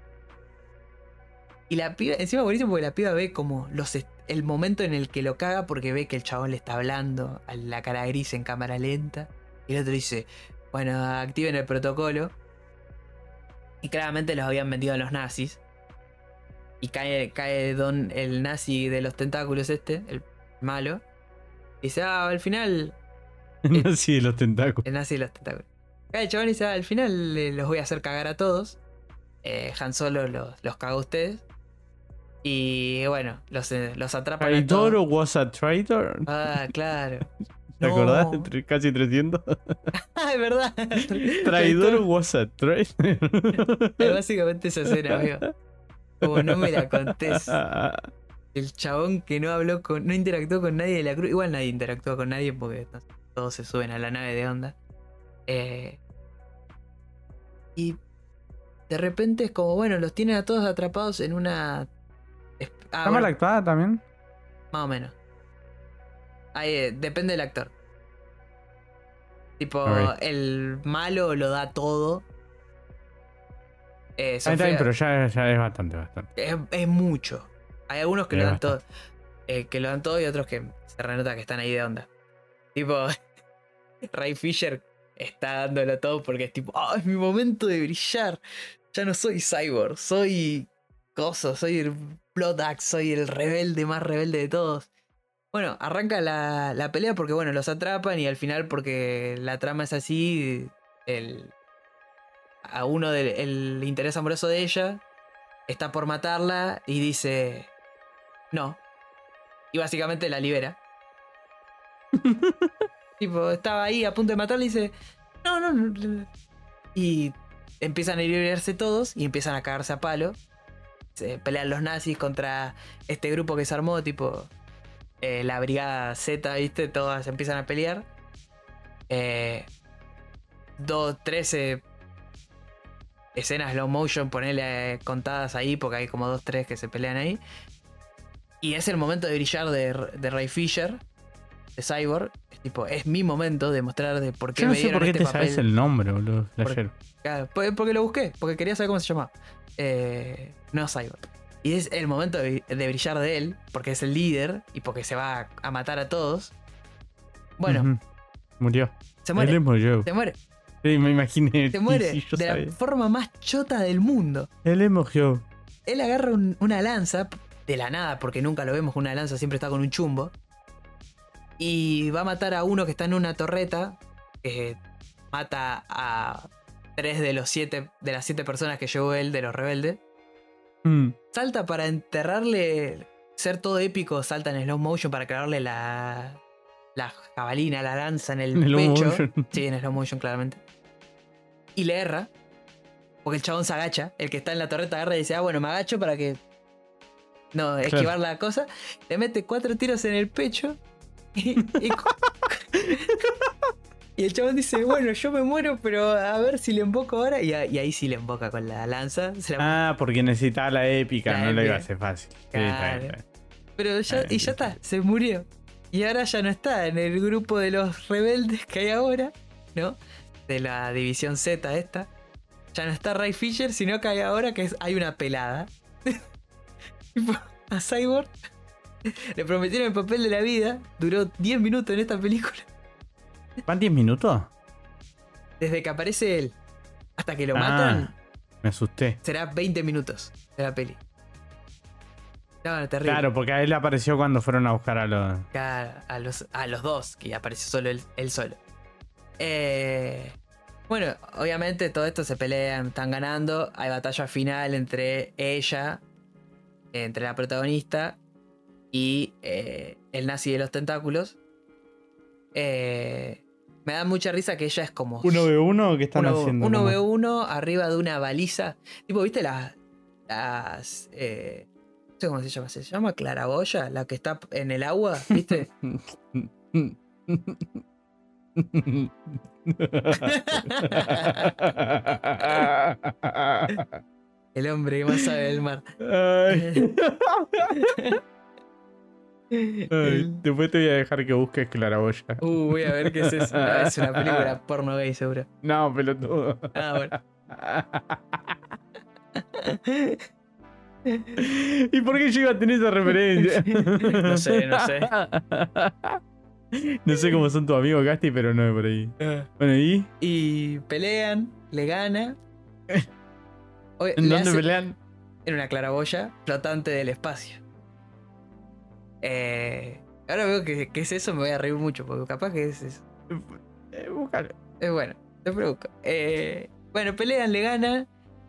Y la piba, encima buenísimo porque la piba ve como los est- el momento en el que lo caga porque ve que el chabón le está hablando a la cara gris en cámara lenta. Y el otro dice, bueno, activen el protocolo. Y claramente los habían vendido a los nazis. Y cae, cae don, el nazi de los tentáculos este, el malo. Y dice, ah, al final No, sí, los tentáculos. el nazi de los tentáculos. Cae el chabón y dice, "Ah, al final eh, los voy a hacer cagar a todos. Eh, Han Solo los, los caga a ustedes. Y bueno, los, eh, los atrapan ¿Traidor was a traitor? Ah, claro. ¿Te No. acordás? Casi 300. Ah, es verdad. Traidor was a traitor. Es básicamente esa escena, amigo. Como no me la contés. El chabón que no habló con. no interactuó con nadie de la cruz. Igual nadie interactuó con nadie porque no todos se suben a la nave de onda. Eh, y de repente es como, bueno, los tienen a todos atrapados en una. Ah, ¿Está mal bueno, actuada también? más o menos. Ahí, eh, depende del actor. Tipo, el malo lo da todo. Eh, Ahí está bien, Sofía- pero ya, ya es bastante, bastante. es, es mucho. Hay algunos que Es lo dan todo. eh, que lo dan todo y otros que se renota que están ahí de onda. Tipo, Ray Fisher está dándolo todo porque es tipo, ah, es mi momento de brillar. Ya no soy cyborg, soy coso, soy soy el rebelde más rebelde de todos. Bueno, arranca la, la pelea porque, bueno, los atrapan y al final, porque la trama es así, el, a uno del el interés amoroso de ella está por matarla y dice, no. Y básicamente la libera. tipo, estaba ahí a punto de matarla y dice, no, no, no. Y empiezan a liberarse todos y empiezan a cagarse a palo. Se pelean los nazis contra este grupo que se armó, tipo eh, la brigada Z, ¿viste? Todas empiezan a pelear. Eh, dos, trece escenas slow motion, ponele eh, contadas ahí, porque hay como dos, tres que se pelean ahí. Y es el momento de brillar de, de Ray Fisher. de Cyborg. Es tipo, es mi momento de mostrar de por qué Yo no me sé dieron por qué este te sabes papel. el nombre, boludo. Claro, pues, porque lo busqué, porque quería saber cómo se llamaba. Eh, no Cyborg. Y es el momento de, de brillar de él, porque es el líder y porque se va a, matar a todos. Bueno, Ujú. Murió. se muere. Él murió. Se muere. Sí, me imaginé. Se muere sí, de sabía. la forma más chota del mundo. Él murió. Él agarra un- una lanza de la nada, porque nunca lo vemos con una lanza, siempre está con un chumbo. Y va a matar a uno que está en una torreta. Que mata a tres de los siete. De las siete personas que llevó él de los rebeldes. Mm. Salta para enterrarle. Ser todo épico, salta en slow motion para clavarle la. La jabalina, la lanza en el pecho. motion. Sí, en slow motion, claramente. Y le erra. Porque el chabón se agacha. El que está en la torreta agarra y dice, ah, bueno, me agacho para que. No, esquivar la cosa. Le mete cuatro tiros en el pecho. Y, y, y el chabón dice, bueno, yo me muero, pero a ver si le invoco ahora. Y, a- y ahí sí le invoca con la lanza. La- Ah, porque necesitaba la épica, La no lo iba a épica. hacer fácil. Sí, está Claro. bien, está bien. Pero ya, y ya está, se murió. Y ahora ya no está en el grupo de los rebeldes que hay ahora, ¿no? De la división Z esta. Ya no está Ray Fisher, sino que hay ahora que es- hay una pelada. A Cyborg le prometieron el papel de la vida. Duró 10 minutos en esta película. ¿Van 10 minutos? Desde que aparece él hasta que lo Ah. matan, Me asusté. será 20 minutos de la peli. No, no, terrible. Claro, porque a él apareció cuando fueron a buscar a los. Claro, a los, a los dos, que apareció solo él, él solo. Eh, bueno, obviamente todo esto se pelean, están ganando. Hay batalla final entre ella, entre la protagonista y eh, el nazi de los tentáculos. Eh, me da mucha risa que ella es como. 1v1 que están uno, haciendo. uno como- ve uno arriba de una baliza. Tipo, ¿viste las. las eh, no sé cómo se llama. ¿Se llama claraboya? La que está en el agua, ¿viste? El hombre que más sabe del mar. Ay. Después te voy a dejar que busques Claraboya. Uh, voy a ver qué es eso. Ah, Es una película porno gay, seguro. No, pelotudo. Ah, bueno. ¿Y por qué yo iba a tener esa referencia? No sé, no sé. No sé cómo son tus amigos, Gasti, pero no es por ahí. Bueno, ¿y? Y pelean, le gana. Oye, ¿En le dónde hace- pelean? en una claraboya flotante del espacio. Eh, ahora veo que, que es eso, me voy a reír mucho, porque capaz que es eso. Eh, búscalo. Es bueno, te provoco. Eh, bueno, pelean, le gana.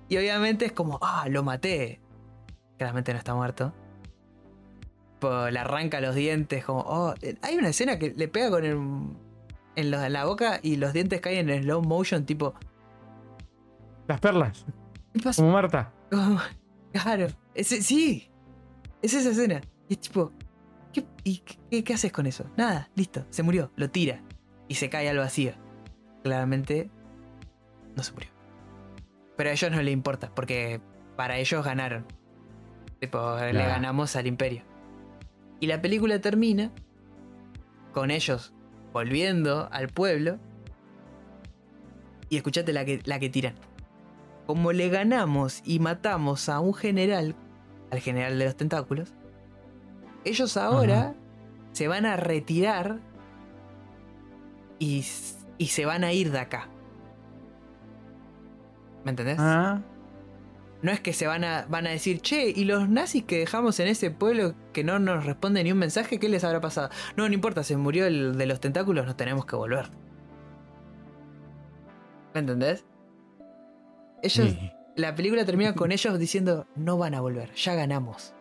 Y obviamente es como, ah, lo maté. Claramente no está muerto. Pues le arranca los dientes, como, oh. eh, Hay una escena que le pega con el. En, los- en la boca y los dientes caen en slow motion, tipo. Las perlas, como Marta. Como, claro, ese, sí, es esa escena. Y es tipo, ¿qué, y qué, qué haces con eso? Nada, listo, se murió, lo tira y se cae al vacío. Claramente no se murió. Pero a ellos no les importa, porque para ellos ganaron. Tipo, le ganamos al imperio. Y la película termina con ellos volviendo al pueblo. Y escuchate la que, la que tiran. Como le ganamos y matamos a un general, al general de los tentáculos, ellos ahora Ajá. se van a retirar y, y se van a ir de acá. ¿Me entendés? Ah, No es que se van a, van a decir, che, ¿y los nazis que dejamos en ese pueblo que no nos responde ni un mensaje? ¿Qué les habrá pasado? No, no importa, se murió el de los tentáculos, nos tenemos que volver. ¿Me entendés? Ellos, sí. la película termina con ellos diciendo, no van a volver, ya ganamos.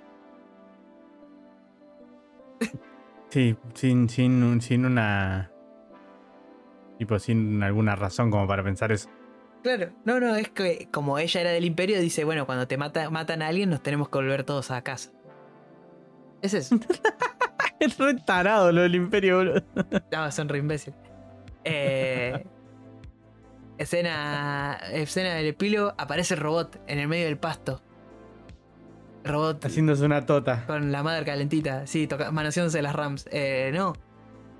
Sí, sin, sin, sin una. Tipo, sin alguna razón como para pensar eso. Claro, no, no, es que como ella era del imperio, dice, bueno, cuando te mata, matan a alguien nos tenemos que volver todos a casa. Es eso. Es re tarado lo del imperio, boludo. No, son re imbécil. Eh, escena, escena del epílogo, aparece el robot en el medio del pasto. Robot Haciéndose una tota. con la madre calentita, sí, toca, manoseándose las rams. Eh, no.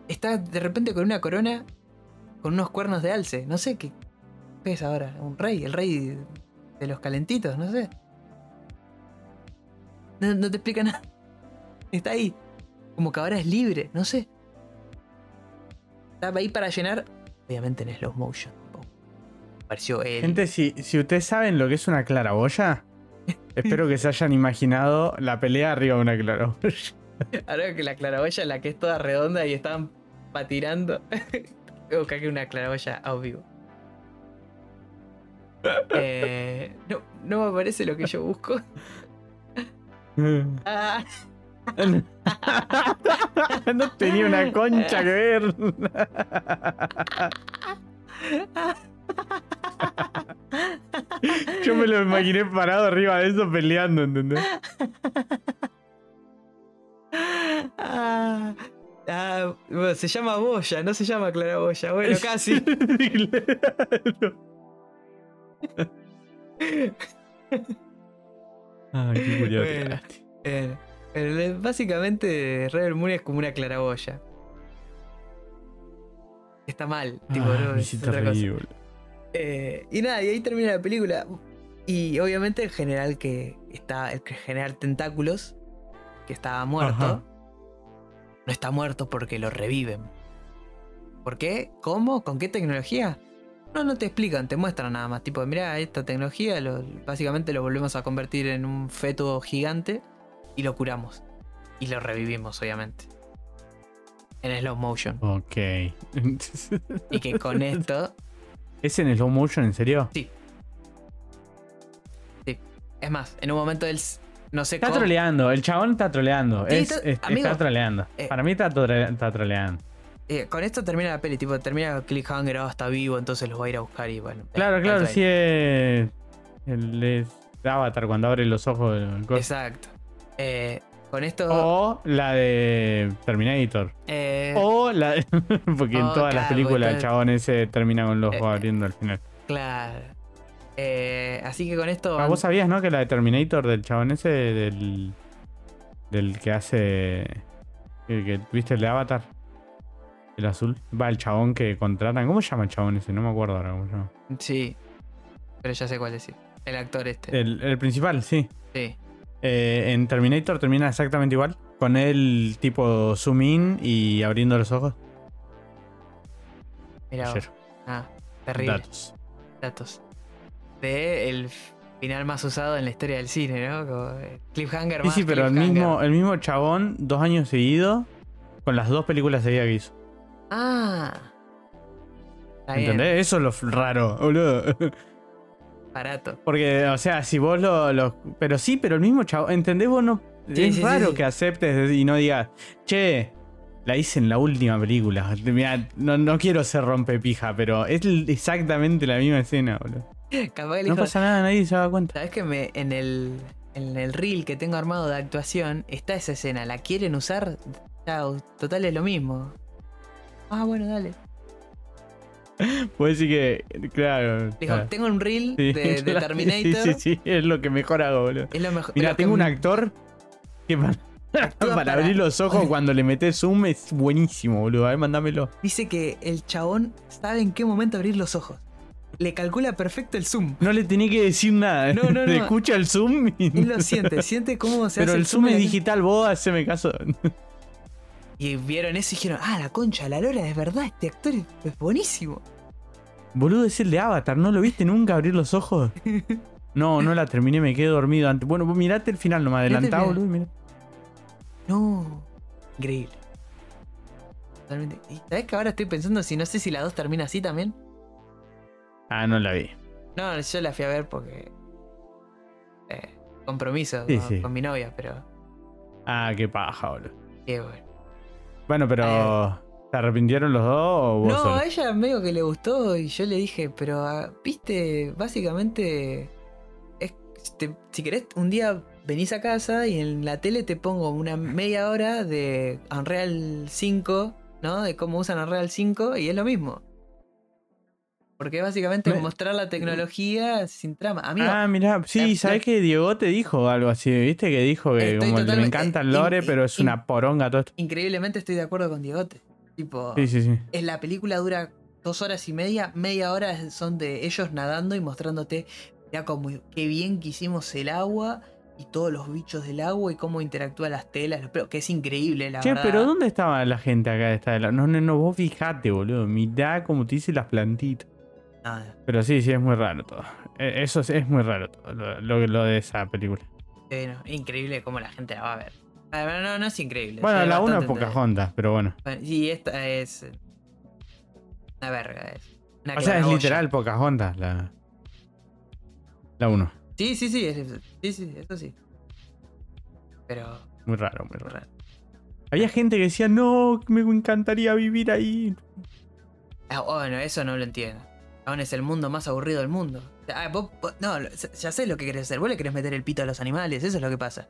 está de repente con una corona con unos cuernos de alce. No sé qué, qué es ahora. Un rey, el rey de los calentitos, no sé. No, no te explica nada. Está ahí. Como que ahora es libre, no sé. Estaba ahí para llenar. Obviamente en slow motion. tipo, Apareció él. Gente, si, si ustedes saben lo que es una claraboya, espero que se hayan imaginado la pelea arriba de una claraboya. Ahora que la claraboya, la que es toda redonda y estaban patinando. Busca que una claraboya a vivo. Eh, no, no me aparece lo que yo busco. Ah, no tenía una concha que ver. Yo me lo imaginé parado arriba de eso peleando, ¿entendés? ah, ah, bueno, se llama Boya, no se llama claraboya. Bueno, casi. Ay, qué curioso. Bueno. Eh, eh, básicamente, Rebel Moon es como una claraboya. Está mal, tipo, Ay, no, es otra cosa. Eh, y nada, y ahí termina la película. Y obviamente el general que está, el que general tentáculos, que estaba muerto, Ajá. no está muerto porque lo reviven. ¿Por qué? ¿Cómo? ¿Con qué tecnología? No, no te explican, te muestran nada más. Tipo, mira, esta tecnología lo- básicamente lo volvemos a convertir en un feto gigante y lo curamos. Y lo revivimos, obviamente. En slow motion. Ok. Y que con esto ¿Es en slow motion, en serio? Es más, en un momento él no sé Está cómo. troleando, el chabón está troleando. Sí, es- está- es- amigo, está troleando. eh. Para mí está, está troleando. eh, con esto termina la peli, tipo, termina Cliffhanger, oh, está vivo, entonces los va a ir a buscar y bueno. Claro, eh, claro, sí es. El es Avatar cuando abre los ojos del. Exacto. Eh, con esto. O la de Terminator. O la de- Porque en Oh, todas las películas el chabón ese termina con los ojos abriendo al final. Claro. Eh, así que con esto. Ah, vos sabías, ¿no? Que la de Terminator del chabón ese, del. del que hace. el que viste el de Avatar. El azul. Va, el chabón que contratan. ¿Cómo se llama el chabón ese? No me acuerdo ahora cómo se llama. Sí. Pero ya sé cuál decir. El actor este. El, el principal, sí. Sí. Eh, en Terminator termina exactamente igual. Con él tipo zoom in y abriendo los ojos. Mira. Ah, terrible. Datos. Datos. De el final más usado en la historia del cine, ¿no? Como eh, Cliffhanger Sí, más sí, pero el mismo, el mismo chabón, dos años seguidos, con las dos películas seguidas que hizo. Ah. Está bien, ¿Entendés? Eso es lo raro, boludo. Barato. Porque, o sea, si vos lo, lo- Pero sí, pero el mismo chabón. ¿Entendés? Vos no. Sí, es sí, sí, raro sí. que aceptes y no digas, che, la hice en la última película. Mirá, no, no quiero ser rompepija, pero es exactamente la misma escena, boludo. Capaz No pasa nada, nadie se da cuenta. ¿Sabes que me, en el en el reel que tengo armado de actuación está esa escena? ¿La quieren usar? Chao, total es lo mismo. Ah, bueno, dale. Puedes decir que. Claro. Dijo, claro. tengo un reel Sí, de. Terminator. Sí, sí, sí, es lo que mejor hago, boludo. Es lo mejor. Mira, que tengo un actor que para, Actúa para para- abrir los ojos cuando le metes zoom es buenísimo, boludo. A ver, mandámelo. Dice que el chabón sabe en qué momento abrir los ojos. Le calcula perfecto el zoom. No le tenía que decir nada. No, no, no. Le escucha el zoom y. Él lo siente, siente cómo se Pero hace el zoom es digital, vos haceme caso. Y vieron eso y dijeron, ah, la concha, la lora, es verdad, este actor es, es buenísimo. Boludo, es el de Avatar, ¿no lo viste nunca abrir los ojos? No, no la terminé, me quedé dormido antes. Bueno, mirate el final el adelantado, final. boludo. No. Increíble. Totalmente. Y sabes que ahora estoy pensando si no sé si la 2 termina así también. Ah, no la vi. No, yo la fui a ver porque. eh, compromiso Sí, con, sí. con mi novia, pero. Ah, qué paja, boludo. Qué bueno. Bueno, pero. ¿Se arrepintieron los dos o vos No, solo? a ella medio que le gustó y yo le dije, pero ah, viste, básicamente. Es, te- si querés, un día venís a casa y en la tele te pongo una media hora de Unreal 5, ¿no? De cómo usan Unreal 5 y es lo mismo. Porque básicamente Me- mostrar la tecnología sin trama. Amigo, Ah, mirá, sí, eh, ¿sabés que Diego te dijo algo así? ¿Viste? Que dijo que Estoy como le totalmente- encanta el lore, in- pero es in- una poronga todo esto. increíblemente estoy de acuerdo con Diegote. Tipo, Sí, sí, sí. en la película dura dos horas y media, media hora son de ellos nadando y mostrándote ya como qué bien que hicimos el agua y todos los bichos del agua y cómo interactúan las telas, pelos, que es increíble, la Che, verdad. pero ¿dónde estaba la gente acá de esta de la... No, no, no, vos fijate, boludo. Mirá como te dice las plantitas. Nada. Pero sí, sí, es muy raro todo. Eh, Eso es, es muy raro todo, lo, lo- lo de esa película. Sí, no, increíble cómo la gente la va a ver. Ah, no, no es increíble. Bueno, la 1 es Pocahontas, pero bueno. Bueno, Y esta es. eh, Una verga, es. Una O sea, es literal Pocahontas la... La 1. Sí, sí, sí, es- sí, sí, eso sí. Pero. Muy raro, muy raro. raro. Había gente que decía, no, me encantaría vivir ahí. Ah, bueno, eso no lo entiendo. Aún es el mundo más aburrido del mundo. Ah, vos- vos- no, ya sé lo que querés hacer. Vos le querés meter el pito a los animales, eso es lo que pasa.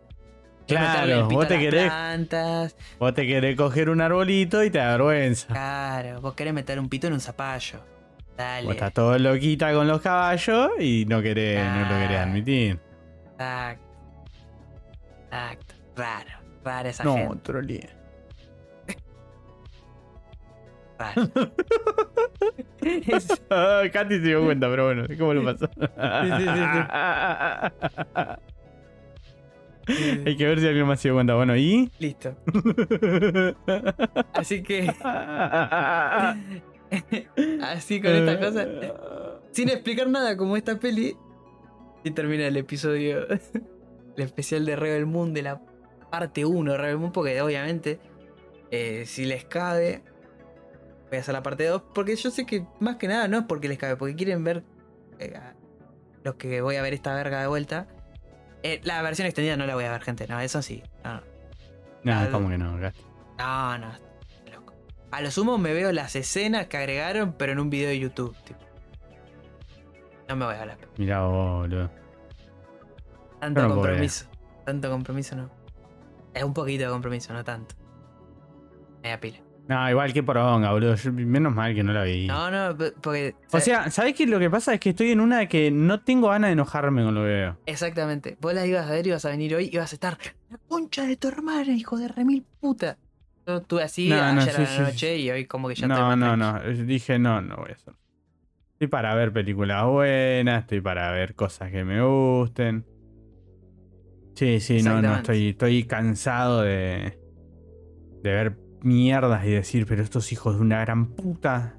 Claro, vos te querés- plantas. Vos te querés coger un arbolito y te da vergüenza. Claro, vos querés meter un pito en un zapallo. Dale. Vos estás todo loquita con los caballos y no querés, no lo querés admitir. Exacto. Exacto. Raro. Rara esa No, gente. Raro. Es- Ah, Katy se dio cuenta, pero bueno, ¿cómo lo pasó? Hay que ver si alguien más se dio cuenta. Bueno, ¿y? Listo. Así que. Así con esta cosa. Sin explicar nada como esta peli. Y termina el episodio. El especial de Rebel Moon de la parte 1 de Rebel Moon. Porque obviamente. eh, si les cabe. Voy a hacer la parte 2. Porque yo sé que más que nada no es porque les cabe. Porque quieren ver. eh, los que voy a ver esta verga de vuelta. Eh, la versión extendida no la voy a ver, gente. No, eso sí. No, no. No, ¿cómo que no? No, no, loco. A lo sumo me veo las escenas que agregaron, pero en un video de YouTube. tipo. No me voy a hablar. Mirá boludo. Tanto no compromiso. Tanto compromiso no. Es un poquito de compromiso, no tanto. Media pila. No, igual que poronga, boludo. Yo- menos mal que no la vi. No, no, p- porque. O sea, ¿sabés qué? Lo que pasa es que estoy en una de que no tengo ganas de enojarme con lo que veo. Exactamente. Vos las ibas a ver, ibas a venir hoy, ibas a estar. La concha de tu hermana, hijo de remil puta. Yo estuve así No, no, ayer sí, a sí, la noche y hoy como que ya estoy No, más no, tranqui. no. Dije, no, no voy a hacer. Estoy para ver películas buenas, estoy para ver cosas que me gusten. Sí, sí, no, no, Exactamente. estoy, estoy cansado de, de ver mierdas y decir, pero estos hijos de una gran puta.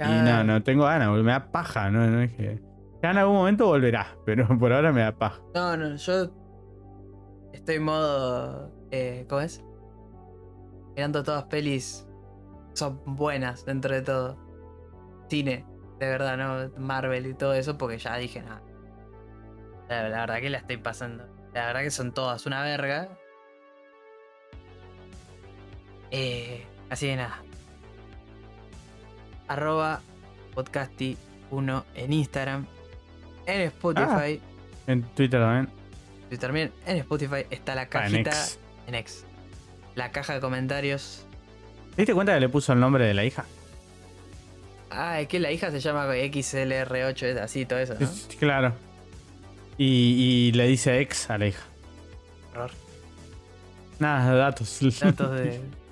Y no, no tengo ganas, me da paja, no, no es que. Ya en algún momento volverá, pero por ahora me da paja. No, no, yo estoy en modo. Eh, ¿Cómo es? Mirando todas pelis. Son buenas dentro de todo. Cine, de verdad, ¿no? Marvel y todo eso, porque ya dije nada. La, la verdad que la estoy pasando. La verdad que son todas una verga. Eh, así que nada. Arroba podcasti1 en Instagram. En Spotify. En Twitter también. Y también en Spotify está la Ah, en cajita. X. en X. La caja de comentarios. ¿Te diste cuenta que le puso el nombre de la hija? Ah, es que la hija se llama XLR8, es así, todo eso, ¿no? Sí, Claro. Y, y le dice ex a la hija. Error. Nada, datos. Datos de.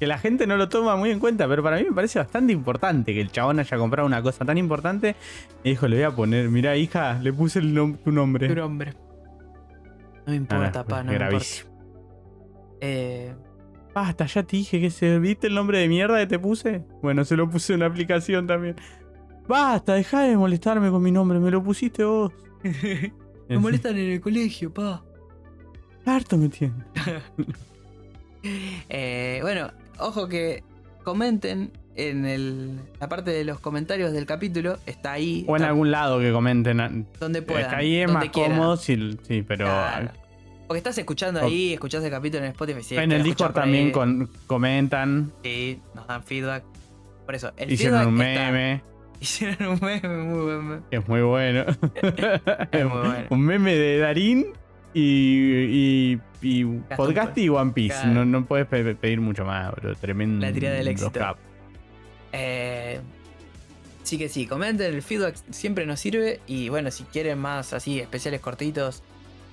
que la gente no lo toma muy en cuenta, pero para mí me parece bastante importante que el chabón haya comprado una cosa tan importante y dijo, le voy a poner, mira hija, le puse el nom- tu nombre. tu nombre. No me Ah, importa, pa, no me importa. gravísimo. Eh, Basta, ya te dije que se viste el nombre de mierda que te puse. Bueno, se lo puse en la aplicación también. Basta, deja de molestarme con mi nombre, me lo pusiste vos. me molestan en el colegio, pa. Harto me tiene. Eh, bueno, ojo que comenten en el, la parte de los comentarios del capítulo. Está ahí. O en está algún lado que comenten. a- donde Es puedan. que ahí es más quieran. cómodo, sí, sí, pero Claro. Porque estás escuchando ahí, escuchás el capítulo en Spotify. si en el Discord también ahí, con- comentan, Sí, nos dan feedback. Por eso, el hicieron un está. meme, Hicieron un meme, muy buen meme. es muy bueno. Es muy bueno. un meme de Darín y, y, y podcast y One Piece. Claro. No, no puedes pe- pedir mucho más, bro. Tremendo. La tirada del éxito. Eh, sí que sí, comenten, el feedback siempre nos sirve. Y bueno, si quieren más así, especiales cortitos,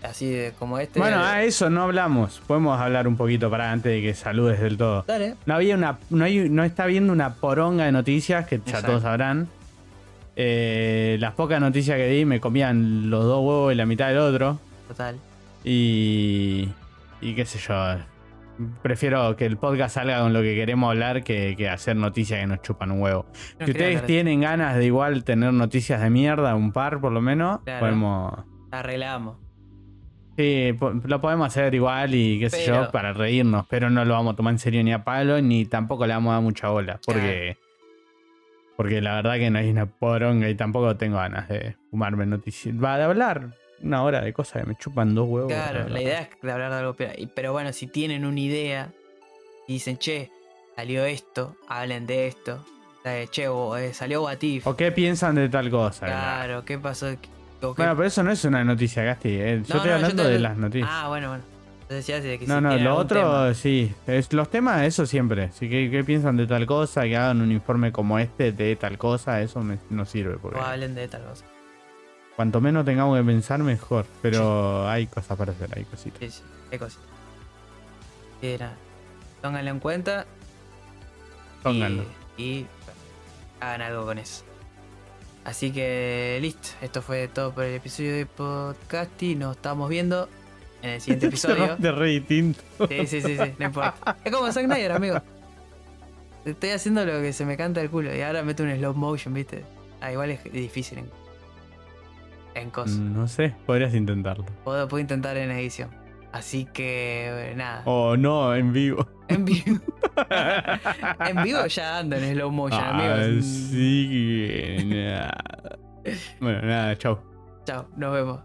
así de como este. Bueno, a eso no hablamos. Podemos hablar un poquito para antes de que saludes del todo. Dale. No había una. No, hay, no está viendo una poronga de noticias que ya todos sabrán. Eh, las pocas noticias que di me comían los dos huevos y la mitad del otro. Total. Y. Y qué sé yo. Prefiero que el podcast salga con lo que queremos hablar que, que hacer noticias que nos chupan un huevo. No si ustedes tienen ganas de igual tener noticias de mierda, un par por lo menos, Claro. podemos. Arreglamos. Sí, lo podemos hacer igual y qué sé yo, para reírnos, pero no lo vamos a tomar en serio ni a palo, ni tampoco le vamos a dar mucha bola, porque, porque la verdad que no hay una poronga y tampoco tengo ganas de fumarme noticias. Va de hablar una hora de cosas que me chupan dos huevos. Claro, la idea es de hablar de algo peor. Pero bueno, si tienen una idea y dicen, che, salió esto, hablen de esto. Che, o, eh, salió Watif. ¿O qué piensan de tal cosa? Claro, ¿qué pasó? O qué- Bueno, pero eso no es una noticia, Gasti. eh. Yo No, estoy no, hablando te- de las noticias. Ah, bueno, bueno. Entonces que si no, no, lo otro tema. sí. Es, los temas, eso siempre. Sí, ¿qué, qué piensan de tal cosa? Que hagan un informe como este de tal cosa, eso me- no sirve. Porque O hablen de tal cosa. Cuanto menos tengamos que pensar, mejor. Pero hay cosas para hacer, hay cositas. Sí, sí, qué cosita. Y nada, tónganlo en cuenta. Pónganlo. Y, hagan algo con eso. Así que listo, esto fue todo por el episodio de podcast y nos estamos viendo en el siguiente episodio. de re distinto. Sí, sí, sí, sí, no importa. Es como Zack Snyder, amigo. Estoy haciendo lo que se me canta el culo y ahora meto un slow motion, ¿viste? Ah, igual es difícil en, en cosas. No sé, podrías intentarlo. Puedo, puedo intentar en edición. Así que, nada. O no, en vivo. En vivo. en vivo ya ando en slow motion, Ah, amigos. sí que nada. Bueno, nada, chau. Chao, nos vemos.